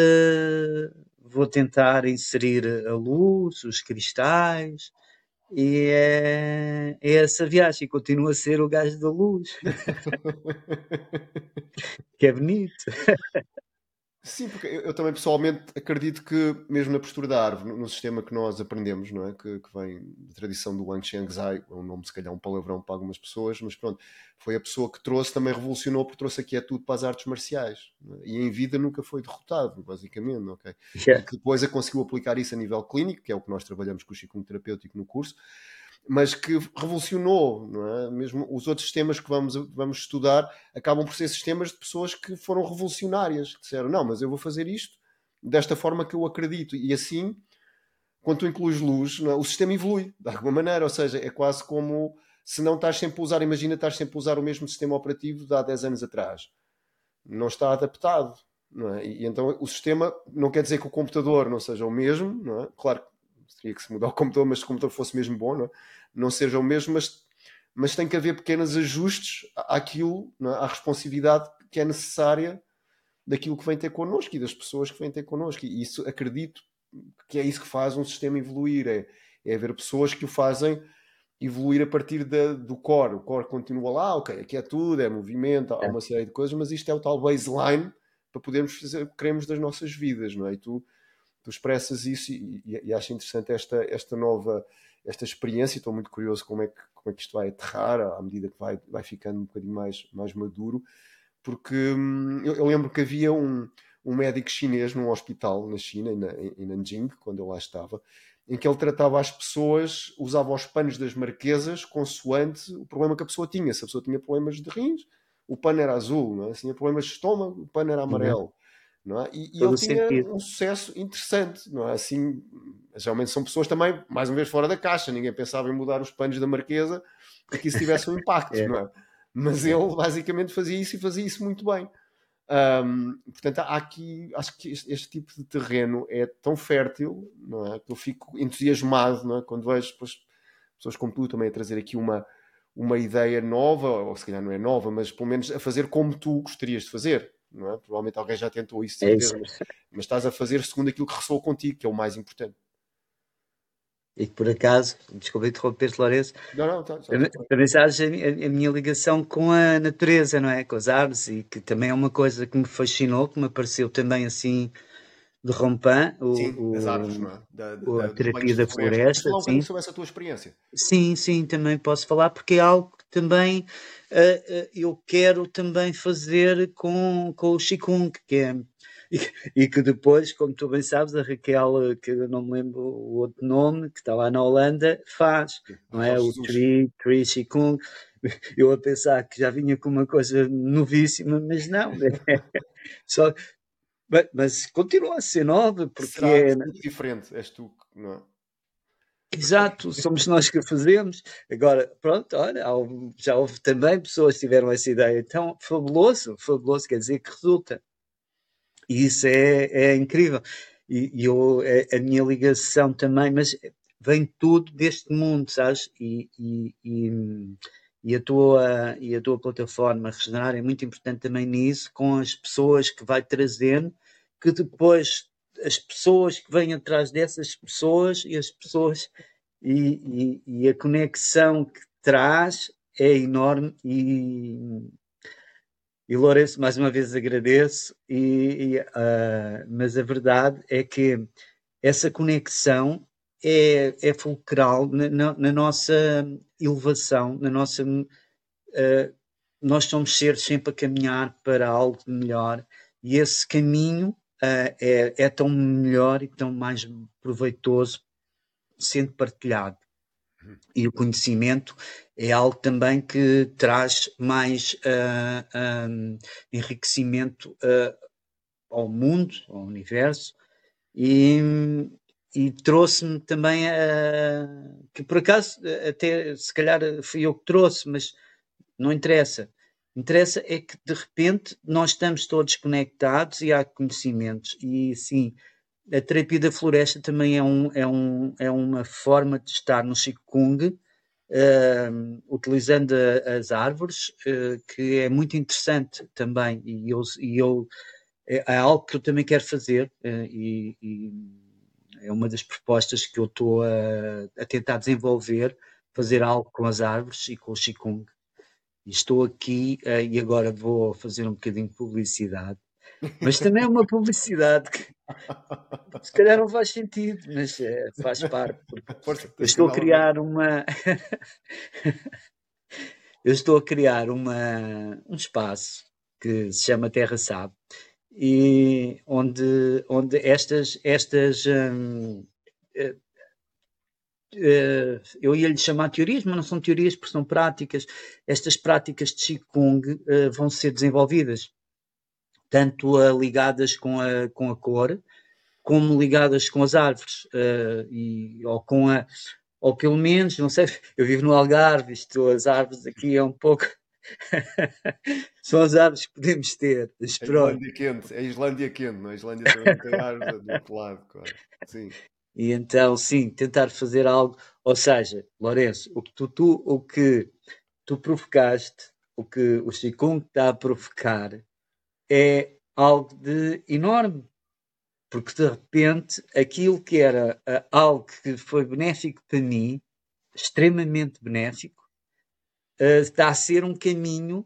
vou tentar inserir a luz, os cristais, e é, é essa viagem, continua a ser o gajo da luz. *laughs* que é bonito. Sim, porque eu, eu, também pessoalmente acredito que, mesmo na postura da árvore, no, no sistema que nós aprendemos, não é? que, que vem da tradição do Wang Xiangzai, é um nome se calhar um palavrão para algumas pessoas, mas pronto, foi a pessoa que trouxe, também revolucionou, porque trouxe aqui é tudo para as artes marciais. É? E em vida nunca foi derrotado, basicamente. Okay? Yeah. E que depois a conseguiu aplicar isso a nível clínico, que é o que nós trabalhamos com o Chico terapêutico no curso, mas que revolucionou, não é? Mesmo os outros sistemas que vamos, vamos estudar acabam por ser sistemas de pessoas que foram revolucionárias, que disseram, não, mas eu vou fazer isto desta forma que eu acredito. E assim, quando tu incluís luz, é? o sistema evolui, de alguma maneira, ou seja, é quase como se não estás sempre a usar, imagina, estás sempre a usar o mesmo sistema operativo de há 10 anos atrás. Não está adaptado. Não é? E, então o sistema não quer dizer que o computador não seja o mesmo, não é? Claro teria que se mudar o computador, mas se o computador fosse mesmo bom, não, é? não seja o mesmo, mas mas tem que haver pequenos ajustes àquilo, é? à responsividade que é necessária daquilo que vem ter connosco e das pessoas que vêm ter connosco. E isso acredito que é isso que faz um sistema evoluir, é, é haver pessoas que o fazem evoluir a partir da, do core. O core continua lá, ok, aqui é tudo, é movimento, há é. uma série de coisas, mas isto é o tal baseline para podermos fazer o que queremos das nossas vidas, não é? E tu, tu expressas isso e, e, e acho interessante esta, esta nova esta experiência, estou muito curioso como é que, como é que isto vai aterrar à medida que vai, vai ficando um bocadinho mais, mais maduro, porque hum, eu, eu, lembro que havia um, um médico chinês num hospital na China, em, em Nanjing, quando eu lá estava, em que ele tratava as pessoas, usava os panos das marquesas consoante o problema que a pessoa tinha. Se a pessoa tinha problemas de rins, o pano era azul, não é? se tinha problemas de estômago, o pano era amarelo. Uhum. Não é? E, e ele tinha sentido. um sucesso interessante, não é? Assim, geralmente são pessoas também, mais uma vez, fora da caixa. Ninguém pensava em mudar os panos da marquesa para que isso tivesse um impacto, *laughs* é. não é? Mas é. ele basicamente fazia isso e fazia isso muito bem. Um, portanto, há aqui, acho que este, este, tipo de terreno é tão fértil, não é? Que eu fico entusiasmado, não é? Quando vejo depois, pessoas como tu também a trazer aqui uma, uma ideia nova, ou se calhar não é nova, mas pelo menos a fazer como tu gostarias de fazer, não é? Provavelmente alguém já tentou isso, é isso. mas estás a fazer segundo aquilo que ressoa contigo, que é o mais importante. E que por acaso, desculpa interromper-te, Lourenço, não, não, tá, também sabes a, a, minha ligação com a natureza, não é? Com as árvores, e que também é uma coisa que me fascinou, que me apareceu também assim de Rompan, o, sim, o, árvores, é? Da, da, a terapia da floresta. Fala um sobre essa tua experiência. Sim, sim, também posso falar, porque é algo também uh, uh, eu quero também fazer com, com o Qigong, que é *laughs* e, e, que depois, como tu bem sabes, a Raquel, que eu não me lembro o outro nome, que está lá na Holanda, faz, não é? O Tri, Tri Qigong. *laughs* Eu a pensar que já vinha com uma coisa novíssima, mas não. É, *laughs* só, mas, mas, continua a ser nova, porque Será é. diferente, és tu, não é? Exato, somos nós que fazemos. Agora, pronto, olha, já houve também pessoas que tiveram essa ideia. Então, fabuloso, fabuloso quer dizer que resulta. E isso é, é incrível. E, e eu, a, a, minha ligação também, mas vem tudo deste mundo, sabes? E, e, e, e, a tua, e a tua plataforma Regenerar é muito importante também nisso, com as pessoas que vai trazendo, que depois as pessoas que vêm atrás dessas pessoas e as pessoas e, e, e a conexão que traz é enorme e, e Lourenço, mais uma vez agradeço, e, e uh, mas a verdade é que essa conexão é, é fulcral na, na, na nossa elevação, na nossa. Uh, nós somos seres sempre a caminhar para algo melhor e esse caminho uh, é, é tão melhor e tão mais proveitoso sendo partilhado. Uhum. E o conhecimento é algo também que traz mais uh, ah, um, ah, enriquecimento uh, ao mundo, ao universo, e, e trouxe-me também uh, que por acaso até se calhar fui eu que trouxe, mas não interessa. Interessa é que de repente nós estamos todos conectados e há conhecimentos e sim a terapia da floresta também é, um, é, um, é uma forma de estar no Qigong uh, utilizando a, as árvores, uh, que é muito interessante também, e eu, e eu é, é, algo que eu também quero fazer, uh, e, e, é uma das propostas que eu estou a, a, tentar desenvolver, fazer algo com as árvores e com o Qigong. Estou aqui e agora vou fazer um bocadinho de publicidade mas também é uma publicidade que *laughs* se calhar não faz sentido, mas é, faz parte. *laughs* Eu estou a criar uma. *laughs* eu estou a criar uma, um espaço que se chama Terra Sabe e onde, onde estas, estas hum, uh, uh, eu ia lhe chamar teorias, mas não são teorias porque são práticas. Estas práticas de Qigong uh, vão ser desenvolvidas tanto uh, ligadas com a, com a cor, como ligadas com as árvores, e, ou com a, ou pelo menos, não sei, *laughs* eu vivo no Algarve, isto, as árvores aqui é um pouco. *laughs* São as árvores que podemos ter. A Islândia quente, é a Islândia quente, não é? A Islândia também tem árvores do outro lado, claro. Sim. E então, sim, tentar fazer algo, ou seja, Lourenço, o que tu, tu o que tu provocaste, o que o Qigong está a provocar é algo de enorme. Porque de repente aquilo que era uh, algo que foi benéfico para mim, extremamente benéfico, uh, está a ser um caminho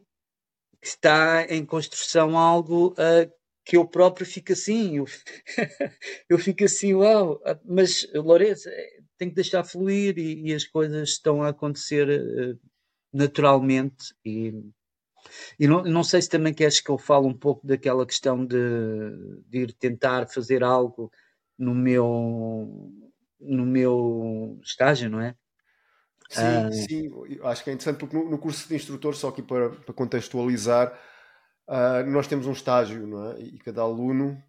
que está em construção algo uh, que eu próprio fico assim, eu, *laughs* eu fico assim, uau, mas Lourenço, eh, tem que deixar fluir e, e, as coisas estão a acontecer uh, naturalmente e, e não, não, sei se também queres que eu fale um pouco daquela questão de, de ir tentar fazer algo no meu no meu estágio, não é? Sim, ah, sim, acho que é interessante porque no, no curso de instrutor, só aqui para, para contextualizar, Uh, nós temos um estágio, não é? E cada aluno,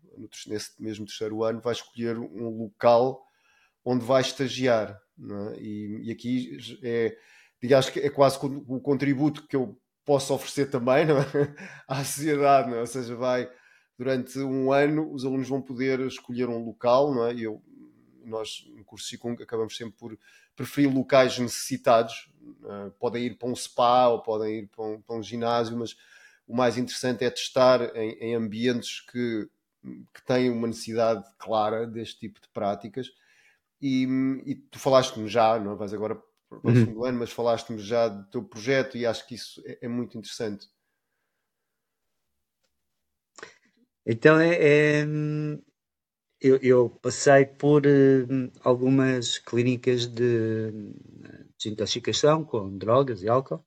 nesse mesmo terceiro ano, vai escolher um local onde vai estagiar, não é? E, e aqui é, digamos que é quase o contributo que eu posso oferecer também, não é? *laughs* À sociedade, não é? Ou seja, vai durante um ano os alunos vão poder escolher um local, não é? E eu, nós no curso Qigong acabamos sempre por preferir locais necessitados. Uh, podem ir para um spa ou podem ir para um, para um ginásio, mas o mais interessante é testar em, em ambientes que, que têm uma necessidade clara deste tipo de práticas. E, e tu falaste-me já, não é? vais agora para o uhum. segundo ano, mas falaste-me já do teu projeto e acho que isso é, é muito interessante. Então é, é eu, eu, passei por uh, algumas clínicas de desintoxicação com drogas e álcool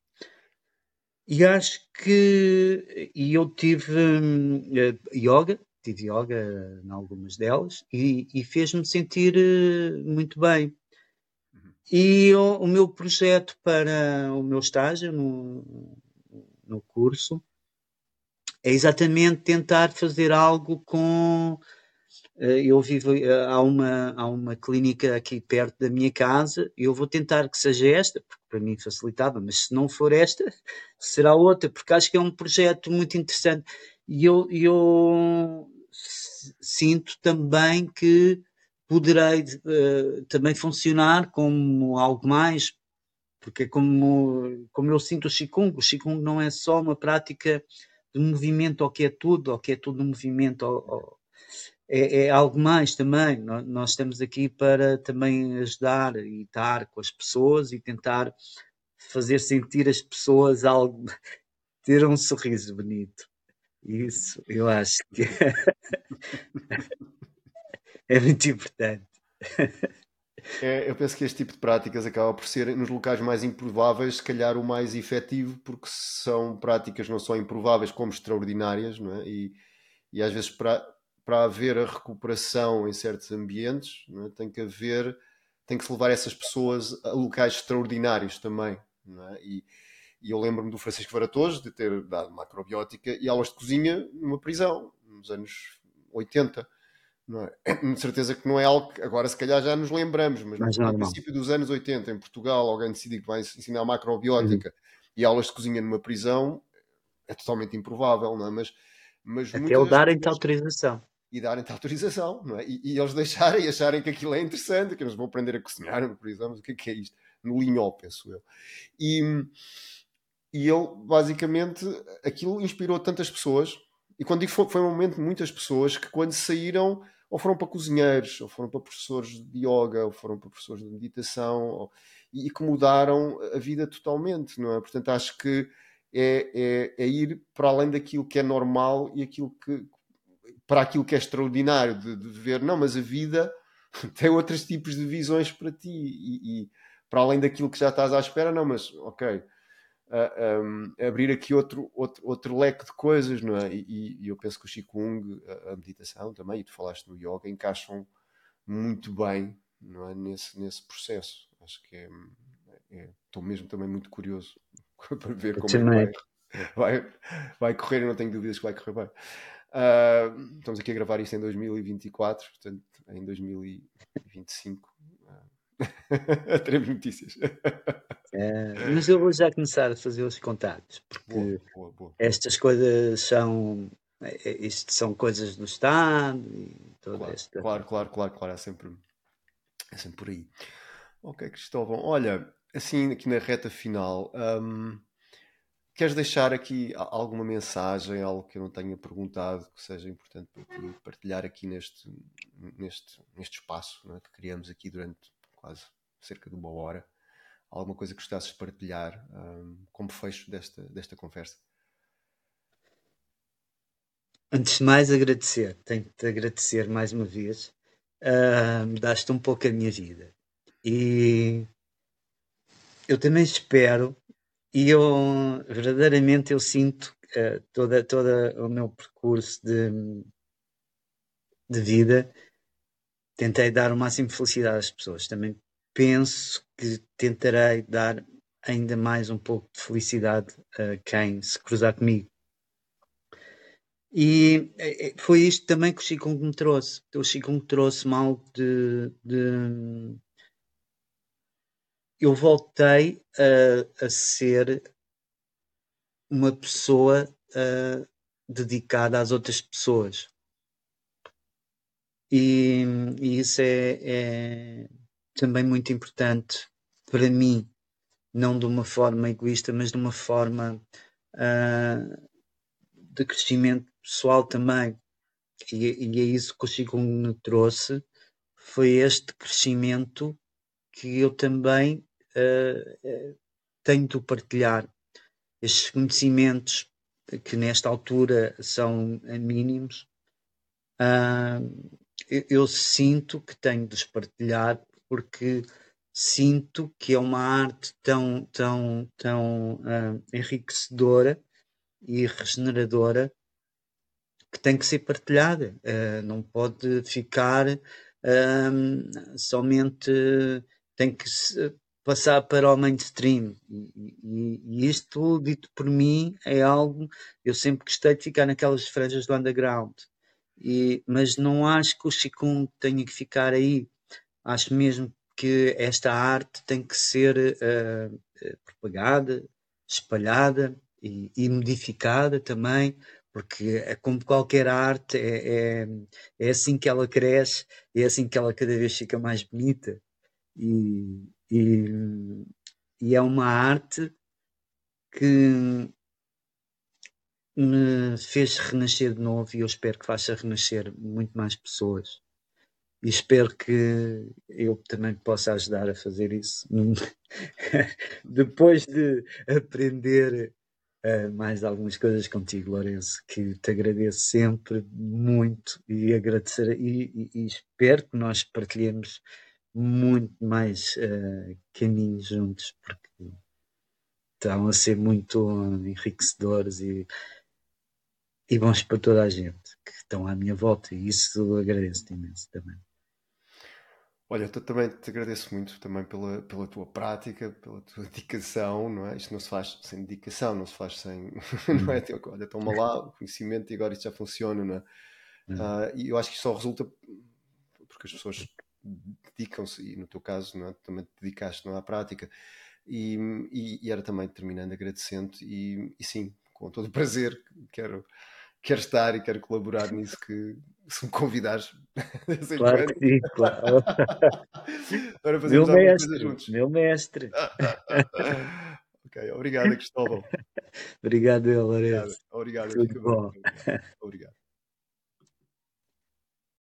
e acho que e eu tive uh, yoga, tive yoga em algumas delas e, e fez-me sentir uh, muito bem. Uhum. E o, o, meu projeto para o meu estágio no, no curso é exatamente tentar fazer algo com eh, eu vivo, eh, há uma, há uma clínica aqui perto da minha casa, eu vou tentar que seja esta, porque para mim facilitava, mas se não for esta, *laughs* será outra, porque acho que é um projeto muito interessante. E eu, eu sinto também que poderei uh, também funcionar como algo mais, porque é como, como eu sinto o Qigong, o Qigong não é só uma prática de movimento ao que é tudo, ao que é tudo um movimento ao, ao é, é, algo mais também. Nós, estamos aqui para também ajudar e estar com as pessoas e tentar fazer sentir as pessoas algo, *laughs* ter um sorriso bonito. Isso eu acho que *laughs* é muito importante. É, eu penso que este tipo de práticas acaba por ser, nos locais mais improváveis, se calhar o mais efetivo, porque são práticas não só improváveis como extraordinárias, não é? E, e às vezes para haver a recuperação em certos ambientes, é? tem que haver, tem que se levar essas pessoas a locais extraordinários também. É? E, e, eu lembro-me do Francisco Varatoso de ter dado macrobiótica e aulas de cozinha numa prisão, nos anos 80. Não é? *coughs* De certeza que não é algo que agora se calhar já nos lembramos, mas, mas no princípio dos anos 80, em Portugal, alguém decidiu que vai ensinar macrobiótica uhum. e aulas de cozinha numa prisão, é totalmente improvável, não é? Mas, mas Até o darem-te autorização e darem-te *laughs* autorização, não é? E, e, eles deixarem e acharem que aquilo é interessante, que eles vão aprender a cozinhar, *laughs* por exemplo, o que é, que é isto? No linhó, penso eu. E, e ele, basicamente, aquilo inspirou tantas pessoas, e quando digo foi, foi um momento de muitas pessoas que quando saíram, ou foram para cozinheiros, ou foram para professores de yoga, ou foram para professores de meditação, ou, e, e que mudaram a vida totalmente, não é? Portanto, acho que é, é, é, ir para além daquilo que é normal e aquilo que, para aquilo que é extraordinário de, de, ver, não, mas a vida *laughs* tem outros tipos de visões para ti e, e para além daquilo que já estás à espera, não, mas ok, uh, um, abrir aqui outro, outro, outro leque de coisas, não é? E, e eu penso que o Qigong, a, a, meditação também, e tu falaste no yoga, encaixam muito bem não é? nesse, nesse processo. Acho que é, é, estou mesmo também muito curioso *laughs* para ver como é vai, vai, vai correr, e não tenho dúvidas que vai correr bem. Uh, estamos aqui a gravar isto em 2024, portanto, em 2025 uh, teremos notícias. É, mas eu vou já começar a fazer os contatos, porque boa, boa, boa. estas coisas são. É, é, isto são coisas do Estado e toda claro, esta. Claro, claro, claro, claro, é sempre, é sempre por aí. Ok, Cristóvão, olha, assim aqui na reta final. Um, queres deixar aqui alguma mensagem, algo que eu não tenha perguntado, que seja importante para ti partilhar aqui neste, neste, neste espaço é? que criamos aqui durante quase cerca de uma hora? Alguma coisa que gostasses de partilhar um, como fecho desta, desta conversa? Antes de mais, agradecer. Tenho que te agradecer mais uma vez. Uh, Daste um pouco a minha vida. E eu também espero, e eu verdadeiramente eu sinto uh, toda, toda o meu percurso de, de vida, tentei dar o máximo de felicidade às pessoas. Também penso que tentarei dar ainda mais um pouco de felicidade a quem se cruzar comigo. E é, é, foi isto também que o Chico me trouxe. O Chico me trouxe-me algo de, de, Eu voltei a, a ser uma pessoa uh, dedicada às outras pessoas. E, e isso é, é, também muito importante para mim, não de uma forma egoísta, mas de uma forma uh, de crescimento pessoal também, e, e é isso que o Chico me trouxe, foi este crescimento que eu também uh, tenho de partilhar. Estes conhecimentos que nesta altura são mínimos, uh, eu, eu, sinto que tenho de os partilhar porque sinto que é uma arte tão, tão, tão uh, enriquecedora e regeneradora que tem que ser partilhada, uh, não pode ficar uh, somente, tem que passar para o mainstream. E, e, e, isto, dito por mim, é algo. Eu sempre gostei de ficar naquelas franjas do underground, e, mas não acho que o Qigong tenha que ficar aí. Acho mesmo que esta arte tem que ser uh, propagada, espalhada e, e modificada também porque é como qualquer arte, é, é, é, assim que ela cresce, é assim que ela cada vez fica mais bonita. E, e, e é uma arte que me fez renascer de novo e eu espero que faça renascer muito mais pessoas. E espero que eu também possa ajudar a fazer isso. *laughs* Depois de aprender uh, mais algumas coisas contigo, Lourenço, que te agradeço sempre muito e agradecer e, e, e espero que nós partilhemos muito mais uh, caminhos juntos, porque estão a ser muito enriquecedores e, e bons para toda a gente que estão à minha volta, e isso agradeço-te imenso também. Olha, eu também te agradeço muito também pela, pela tua prática, pela tua *laughs* dedicação, não é? Isto não se faz sem dedicação, não se faz sem, *laughs* não é? Uhum. Olha, toma lá o conhecimento e agora isto já funciona, não é? Uh, e eu acho que isto só resulta porque as pessoas dedicam-se, e no teu caso, não é? Também te dedicaste não, é? à prática. E, e, e era também terminando agradecendo e, e sim, com todo o prazer, quero quero estar e quero colaborar nisso que se me convidares *laughs* claro que sim, claro. *laughs* Para meu mestre, juntos. meu mestre. *laughs* ok, obrigado Cristóvão. obrigado, Lourenço. Obrigado, obrigado. Tudo bom. Obrigado.